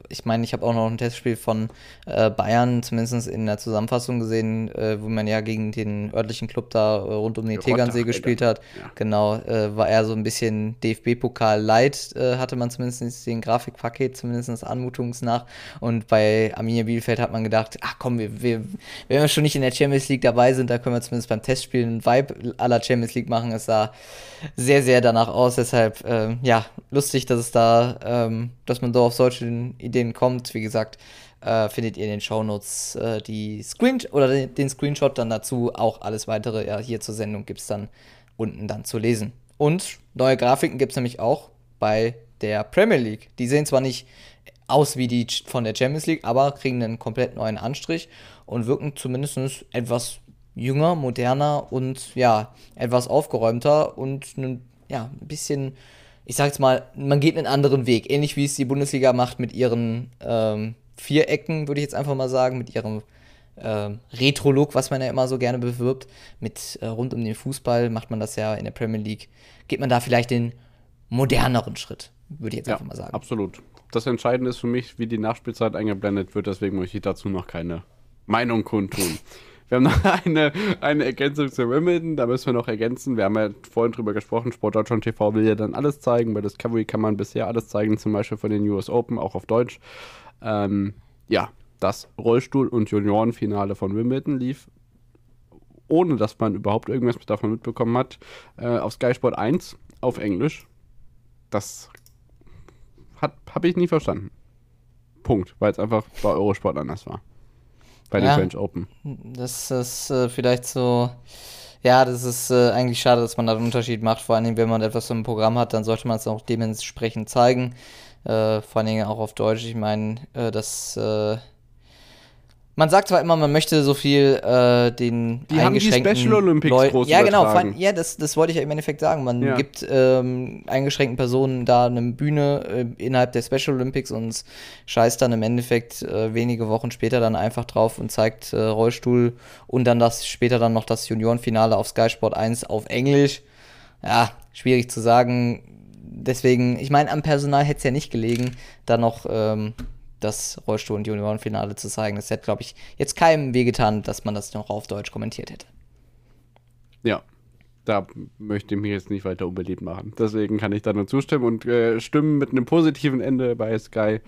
S1: ich meine, ich habe auch noch ein Testspiel von äh, Bayern, zumindest in der Zusammenfassung gesehen, äh, wo man ja gegen den örtlichen Club da äh, rund um den Tegernsee gespielt hat. Ja. Genau, äh, war er so ein bisschen DFB-Pokal light, äh, hatte man zumindest den Grafikpaket, zumindest anmutungsnach. Und bei Arminia Bielefeld hat man gedacht, ach komm, wir, wir, wenn wir schon nicht in der Champions League dabei sind, da können wir zumindest beim Testspiel einen Vibe aller Champions League machen. Es sah sehr, sehr danach aus. Deshalb, äh, ja, lustig, dass es da, ähm, dass man so auf solche Ideen kommt. Wie gesagt, äh, findet ihr in den Shownotes äh, die Screen oder den, Screenshot dann dazu. Auch alles weitere ja, hier zur Sendung gibt es dann unten dann zu lesen. Und neue Grafiken gibt es nämlich auch bei der Premier League. Die sehen zwar nicht aus wie die von der Champions League, aber kriegen einen komplett neuen Anstrich und wirken zumindest etwas jünger, moderner und ja, etwas aufgeräumter und ein, ja, ein bisschen, ich sag jetzt mal, man geht einen anderen Weg. Ähnlich wie es die Bundesliga macht mit ihren ähm, Vierecken, würde ich jetzt einfach mal sagen, mit ihrem ähm, Retro-Look, was man ja immer so gerne bewirbt. Mit äh, rund um den Fußball macht man das ja in der Premier League. Geht man da vielleicht den moderneren Schritt, würde ich jetzt ja, einfach mal sagen.
S2: Absolut. Das Entscheidende ist für mich, wie die Nachspielzeit eingeblendet wird, deswegen möchte ich dazu noch keine Meinung kundtun. Wir haben noch eine, eine Ergänzung zu Wimbledon, da müssen wir noch ergänzen. Wir haben ja vorhin drüber gesprochen, Sport Deutschland TV will ja dann alles zeigen. Bei Discovery kann man bisher alles zeigen, zum Beispiel von den US Open, auch auf Deutsch. Ähm, ja, das Rollstuhl- und Juniorenfinale von Wimbledon lief, ohne dass man überhaupt irgendwas davon mitbekommen hat, äh, auf Sky Sport 1 auf Englisch. Das habe ich nie verstanden. Punkt, weil es einfach bei Eurosport anders war bei ja, den French Open.
S1: Das ist äh, vielleicht so. Ja, das ist äh, eigentlich schade, dass man da einen Unterschied macht. Vor allem, wenn man etwas im Programm hat, dann sollte man es auch dementsprechend zeigen. Äh, vor allen Dingen auch auf Deutsch. Ich meine, äh, das äh, man sagt zwar immer, man möchte so viel äh, den
S2: die eingeschränkten haben die Special Olympics Leu groß
S1: Ja, genau. Fand, ja, das, das wollte ich ja im Endeffekt sagen. Man ja. gibt ähm, eingeschränkten Personen da eine Bühne äh, innerhalb der Special Olympics und scheißt dann im Endeffekt äh, wenige Wochen später dann einfach drauf und zeigt äh, Rollstuhl und dann das später dann noch das Juniorenfinale auf Sky Sport 1 auf Englisch. Ja, schwierig zu sagen. Deswegen, ich meine, am Personal hätte es ja nicht gelegen, da noch ähm, das Rollstuhl- und Juniorenfinale zu zeigen. Das hätte, glaube ich, jetzt keinem wehgetan, dass man das noch auf Deutsch kommentiert hätte.
S2: Ja, da möchte ich mich jetzt nicht weiter unbeliebt machen. Deswegen kann ich da nur zustimmen und äh, stimmen mit einem positiven Ende bei Sky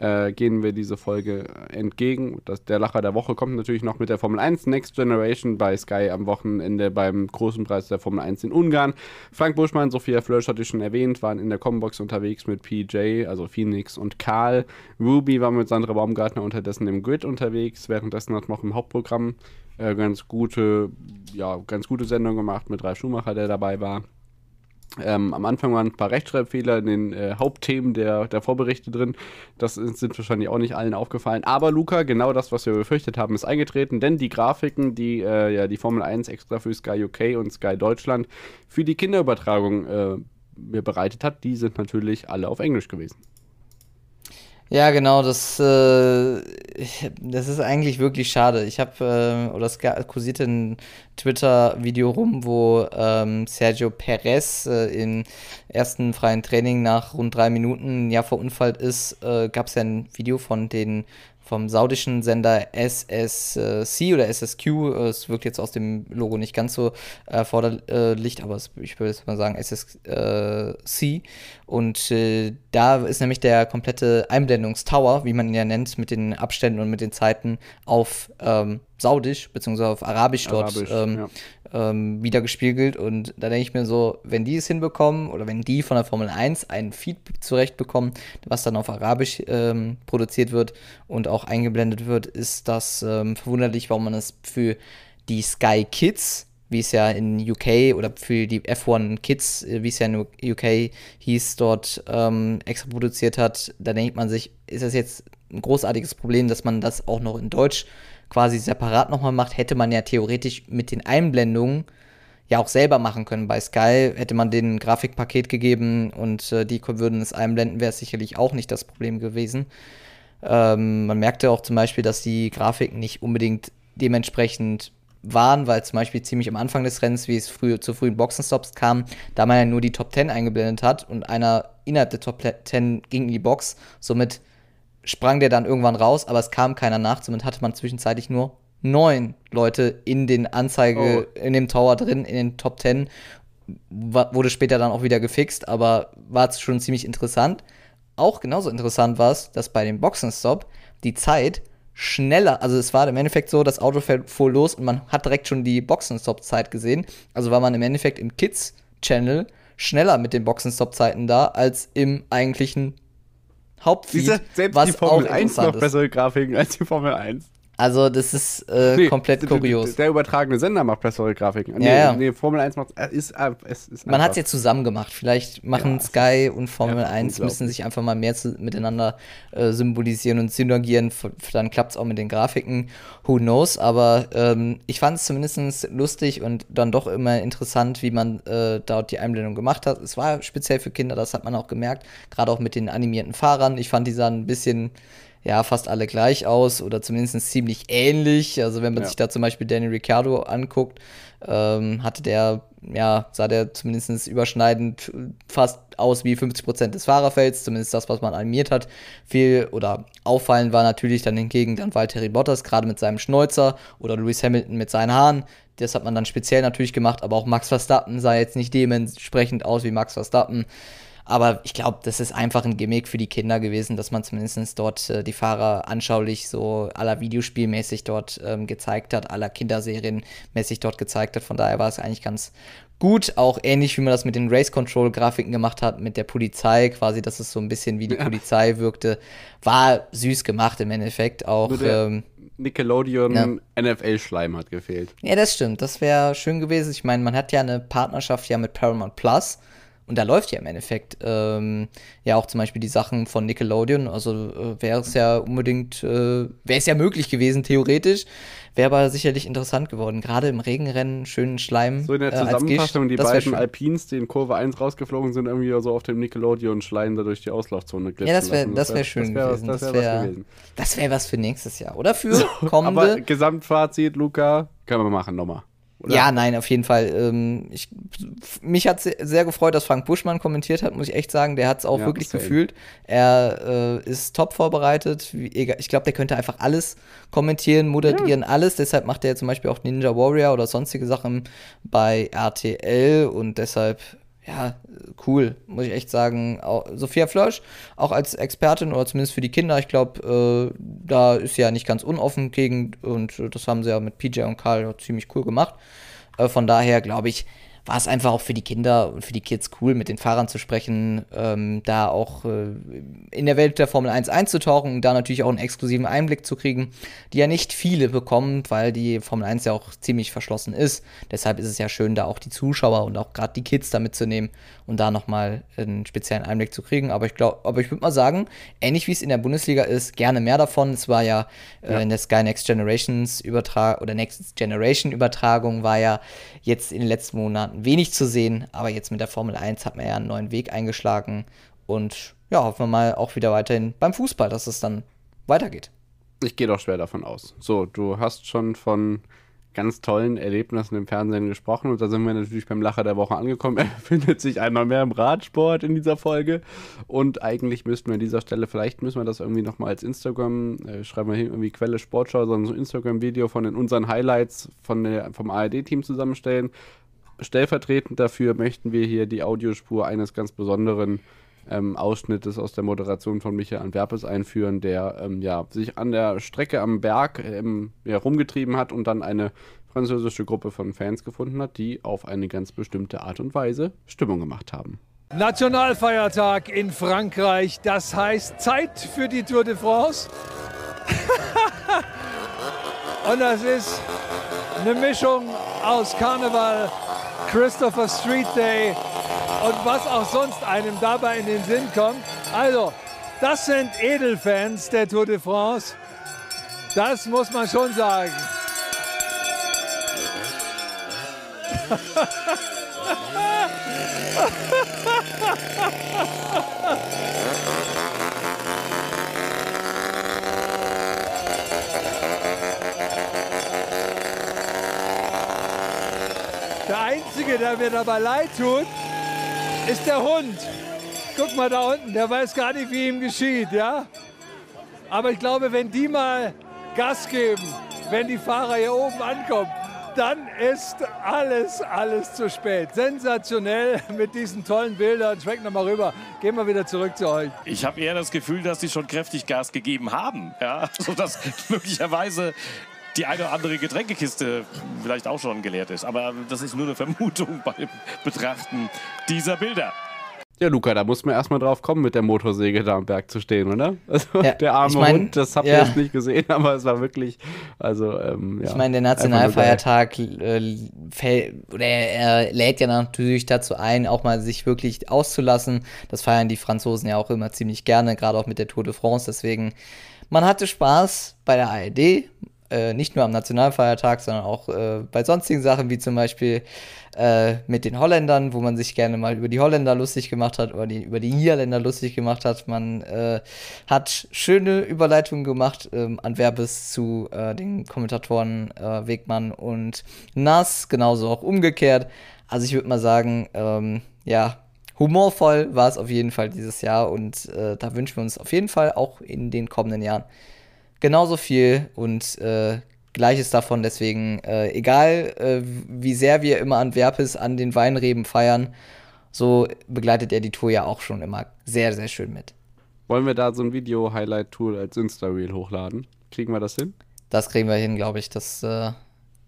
S2: äh, gehen wir diese Folge entgegen. Das, der Lacher der Woche kommt natürlich noch mit der Formel 1 Next Generation bei Sky am Wochenende beim großen Preis der Formel 1 in Ungarn. Frank Buschmann, Sophia Flörsch hatte ich schon erwähnt, waren in der Combox unterwegs mit PJ, also Phoenix und Karl. Ruby war mit Sandra Baumgartner unterdessen im Grid unterwegs. Währenddessen hat noch im Hauptprogramm äh, ganz gute, ja, ganz gute Sendung gemacht mit Ralf Schumacher, der dabei war. Ähm, am Anfang waren ein paar Rechtschreibfehler in den äh, Hauptthemen der, der Vorberichte drin. Das sind wahrscheinlich auch nicht allen aufgefallen. Aber Luca, genau das, was wir befürchtet haben, ist eingetreten, denn die Grafiken, die äh, ja die Formel 1 extra für Sky UK und Sky Deutschland für die Kinderübertragung äh, mir bereitet hat, die sind natürlich alle auf Englisch gewesen.
S1: Ja, genau, das, äh, das ist eigentlich wirklich schade. Ich habe, äh, oder es kursierte ein Twitter-Video rum, wo ähm, Sergio Perez äh, im ersten freien Training nach rund drei Minuten ja verunfallt ist. Äh, Gab es ja ein Video von den vom saudischen Sender SSC oder SSQ. Es wirkt jetzt aus dem Logo nicht ganz so erforderlich, aber ich würde jetzt mal sagen SSC. Und äh, da ist nämlich der komplette Einblendungstower, wie man ihn ja nennt, mit den Abständen und mit den Zeiten auf ähm, Saudisch bzw. auf Arabisch dort Arabisch, ähm, ja ähm, wieder gespiegelt. Und da denke ich mir so, wenn die es hinbekommen oder wenn die von der Formel 1 ein Feed zurechtbekommen, was dann auf Arabisch ähm, produziert wird und auch eingeblendet wird, ist das ähm, verwunderlich, warum man es für die Sky Kids wie es ja in UK oder für die F1 Kids, äh, wie es ja in UK hieß, dort ähm, extra produziert hat, da denkt man sich, ist das jetzt ein großartiges Problem, dass man das auch noch in Deutsch quasi separat nochmal macht, hätte man ja theoretisch mit den Einblendungen ja auch selber machen können. Bei Sky hätte man ein Grafikpaket gegeben und äh, die würden es einblenden, wäre es sicherlich auch nicht das Problem gewesen. Ähm, man merkte auch zum Beispiel, dass die Grafiken nicht unbedingt dementsprechend waren, weil zum Beispiel ziemlich am Anfang des Rennens, wie es früh, zu frühen Boxenstops kam, da man ja nur die Top 10 eingeblendet hat und einer innerhalb der Top 10 ging in die Box. Somit sprang der dann irgendwann raus, aber es kam keiner nach. Somit hatte man zwischenzeitlich nur neun Leute in den Anzeige, oh. in dem Tower drin, in den Top 10. Wurde später dann auch wieder gefixt, aber war schon ziemlich interessant. Auch genauso interessant war es, dass bei dem Boxenstopp die Zeit schneller, also es war im Endeffekt so, das Auto fuhr los und man hat direkt schon die Boxenstopp-Zeit gesehen. Also war man im Endeffekt im Kids-Channel schneller mit den Boxenstopp-Zeiten da als im eigentlichen Hauptfeed.
S2: Selbst was die Formel auch 1 noch bessere Grafiken als die Formel 1.
S1: Also, das ist äh, nee, komplett kurios.
S2: Der übertragene Sender macht bessere Grafiken.
S1: Nee, ja, ja.
S2: nee Formel 1 macht. Äh, ist, äh, es ist
S1: Man hat es jetzt zusammen gemacht. Vielleicht machen ja, Sky und Formel ja, 1 müssen sich einfach mal mehr zu, miteinander äh, symbolisieren und synergieren. Dann klappt es auch mit den Grafiken. Who knows? Aber ähm, ich fand es zumindest lustig und dann doch immer interessant, wie man äh, dort die Einblendung gemacht hat. Es war speziell für Kinder, das hat man auch gemerkt. Gerade auch mit den animierten Fahrern. Ich fand die sahen ein bisschen ja fast alle gleich aus oder zumindest ziemlich ähnlich. Also wenn man ja. sich da zum Beispiel Danny Ricciardo anguckt, ähm, hatte der, ja, sah der zumindest überschneidend fast aus wie 50 Prozent des Fahrerfelds, zumindest das, was man animiert hat. Viel oder auffallend war natürlich dann hingegen dann Valtteri Bottas, gerade mit seinem Schnäuzer oder Lewis Hamilton mit seinen Haaren. Das hat man dann speziell natürlich gemacht, aber auch Max Verstappen sah jetzt nicht dementsprechend aus wie Max Verstappen. Aber ich glaube, das ist einfach ein Gimmick für die Kinder gewesen, dass man zumindest dort äh, die Fahrer anschaulich so aller Videospielmäßig dort ähm, gezeigt hat, aller Kinderserienmäßig dort gezeigt hat. Von daher war es eigentlich ganz gut, auch ähnlich wie man das mit den Race Control Grafiken gemacht hat, mit der Polizei quasi, dass es so ein bisschen wie die ja. Polizei wirkte, war süß gemacht im Endeffekt auch. Ähm,
S2: Nickelodeon ja. NFL Schleim hat gefehlt.
S1: Ja, das stimmt, das wäre schön gewesen. Ich meine, man hat ja eine Partnerschaft ja mit Paramount Plus und da läuft ja im Endeffekt ähm, ja auch zum Beispiel die Sachen von Nickelodeon. Also äh, wäre es ja unbedingt, äh, wäre es ja möglich gewesen, theoretisch. Wäre aber sicherlich interessant geworden. Gerade im Regenrennen, schönen Schleim.
S2: So in der Zusammenfassung, äh, die beiden Alpins, die in Kurve 1 rausgeflogen sind, irgendwie so auf dem Nickelodeon-Schleim da durch die Auslaufzone
S1: glitzern. Ja, das wäre das wär, schön das wär, gewesen. Das wäre wär, das wär was für nächstes Jahr. Oder für kommende.
S2: Aber Gesamtfazit, Luca, können wir machen nochmal.
S1: Oder? Ja, nein, auf jeden Fall. Ähm, ich, mich hat sehr gefreut, dass Frank Buschmann kommentiert hat, muss ich echt sagen. Der hat es auch ja, wirklich gefühlt. Er äh, ist top vorbereitet. Ich glaube, der könnte einfach alles kommentieren, moderieren, ja. alles. Deshalb macht er zum Beispiel auch Ninja Warrior oder sonstige Sachen bei RTL und deshalb ja, cool, muss ich echt sagen. Auch Sophia Flörsch, auch als Expertin oder zumindest für die Kinder, ich glaube, äh, da ist sie ja nicht ganz unoffen gegen und das haben sie ja mit PJ und Karl ziemlich cool gemacht. Äh, von daher glaube ich, war es einfach auch für die Kinder und für die Kids cool, mit den Fahrern zu sprechen, ähm, da auch äh, in der Welt der Formel 1 einzutauchen und da natürlich auch einen exklusiven Einblick zu kriegen, die ja nicht viele bekommen, weil die Formel 1 ja auch ziemlich verschlossen ist. Deshalb ist es ja schön, da auch die Zuschauer und auch gerade die Kids da mitzunehmen und da nochmal einen speziellen Einblick zu kriegen. Aber ich glaube, aber ich würde mal sagen, ähnlich wie es in der Bundesliga ist, gerne mehr davon. Es war ja, äh, ja. in der Sky Next Generations Übertragung oder Next Generation Übertragung war ja jetzt in den letzten Monaten wenig zu sehen, aber jetzt mit der Formel 1 hat man ja einen neuen Weg eingeschlagen und ja, hoffen wir mal auch wieder weiterhin beim Fußball, dass es dann weitergeht.
S2: Ich gehe doch schwer davon aus. So, du hast schon von ganz tollen Erlebnissen im Fernsehen gesprochen und da sind wir natürlich beim Lacher der Woche angekommen. Er befindet sich einmal mehr im Radsport in dieser Folge und eigentlich müssten wir an dieser Stelle, vielleicht müssen wir das irgendwie nochmal als Instagram, äh, schreiben wir hier irgendwie Quelle Sportschau, so ein Instagram-Video von den, unseren Highlights von der, vom ARD-Team zusammenstellen. Stellvertretend dafür möchten wir hier die Audiospur eines ganz besonderen ähm, Ausschnittes aus der Moderation von Michael Antwerpes einführen, der ähm, ja, sich an der Strecke am Berg ähm, ja, rumgetrieben hat und dann eine französische Gruppe von Fans gefunden hat, die auf eine ganz bestimmte Art und Weise Stimmung gemacht haben.
S3: Nationalfeiertag in Frankreich, das heißt Zeit für die Tour de France. und das ist eine Mischung aus Karneval, Christopher Street Day und was auch sonst einem dabei in den Sinn kommt. Also, das sind Edelfans der Tour de France. Das muss man schon sagen. Der Einzige, der mir dabei leid tut, ist der Hund. Guck mal da unten, der weiß gar nicht, wie ihm geschieht, ja? Aber ich glaube, wenn die mal Gas geben, wenn die Fahrer hier oben ankommen, dann ist alles, alles zu spät. Sensationell mit diesen tollen Bildern. Schwenkt nochmal rüber. Gehen wir wieder zurück zu euch.
S4: Ich habe eher das Gefühl, dass sie schon kräftig Gas gegeben haben. Ja, sodass möglicherweise die eine oder andere Getränkekiste vielleicht auch schon geleert ist. Aber das ist nur eine Vermutung beim Betrachten dieser Bilder.
S2: Ja, Luca, da muss man erstmal drauf kommen, mit der Motorsäge da am Berg zu stehen, oder? Also
S1: Ja,
S2: der arme
S1: ich mein,
S2: Hund, das habt ihr
S1: ja.
S2: jetzt nicht gesehen, aber es war wirklich, also, ähm, ja.
S1: Ich meine, der. Nationalfeiertag äh, oder er lädt ja natürlich dazu ein, auch mal sich wirklich auszulassen. Das feiern die Franzosen ja auch immer ziemlich gerne, gerade auch mit der Tour de France. Deswegen, man hatte Spaß bei der ARD, äh, nicht nur am Nationalfeiertag, sondern auch äh, bei sonstigen Sachen, wie zum Beispiel äh, mit den Holländern, wo man sich gerne mal über die Holländer lustig gemacht hat oder die, über die Niederländer lustig gemacht hat. Man äh, hat schöne Überleitungen gemacht ähm, an Werbes zu äh, den Kommentatoren Wegmann und Nass, genauso auch umgekehrt. Also ich würde mal sagen, ähm, ja, humorvoll war es auf jeden Fall dieses Jahr und da wünschen wir uns auf jeden Fall auch in den kommenden Jahren genauso viel und äh, Gleiches davon. Deswegen, äh, egal äh, wie sehr wir immer an Werpes an den Weinreben feiern, so begleitet er die Tour ja auch schon immer sehr, sehr schön mit.
S2: Wollen wir da so ein Video-Highlight-Tool als Insta-Reel hochladen? Kriegen wir das hin?
S1: Das kriegen wir hin, glaube ich. Das, äh,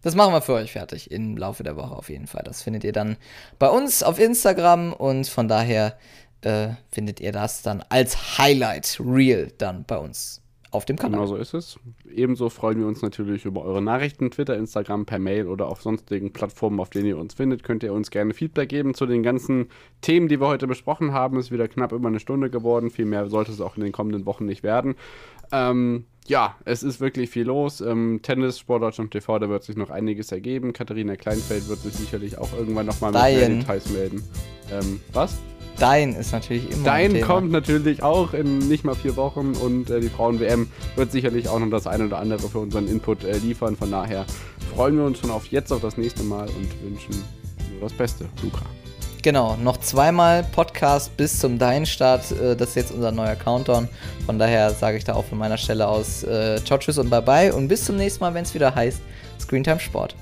S1: das machen wir für euch fertig im Laufe der Woche auf jeden Fall. Das findet ihr dann bei uns auf Instagram und von daher äh, findet ihr das dann als Highlight-Reel dann bei uns auf dem Kanal.
S2: Genau so ist es. Ebenso freuen wir uns natürlich über eure Nachrichten, Twitter, Instagram, per Mail oder auf sonstigen Plattformen, auf denen ihr uns findet. Könnt ihr uns gerne Feedback geben zu den ganzen Themen, die wir heute besprochen haben. Es ist wieder knapp über eine Stunde geworden. Viel mehr sollte es auch in den kommenden Wochen nicht werden. Ähm, ja, es ist wirklich viel los. Ähm, Tennis, Sportdeutschland TV, da wird sich noch einiges ergeben. Katharina Kleinfeld wird sich sicherlich auch irgendwann nochmal mit mehr. Details melden. Ähm, was?
S1: Dein ist natürlich immer ein
S2: Dein kommt natürlich auch in nicht mal vier Wochen und äh, die Frauen-WM wird sicherlich auch noch das eine oder andere für unseren Input äh, liefern. Von daher freuen wir uns schon auf jetzt auf das nächste Mal und wünschen nur das Beste, Luca.
S1: Genau, noch zweimal Podcast bis zum Dein-Start. Äh, das ist jetzt unser neuer Countdown. Von daher sage ich da auch von meiner Stelle aus äh, Ciao, Tschüss und Bye-Bye. Und bis zum nächsten Mal, wenn es wieder heißt Screentime Sport.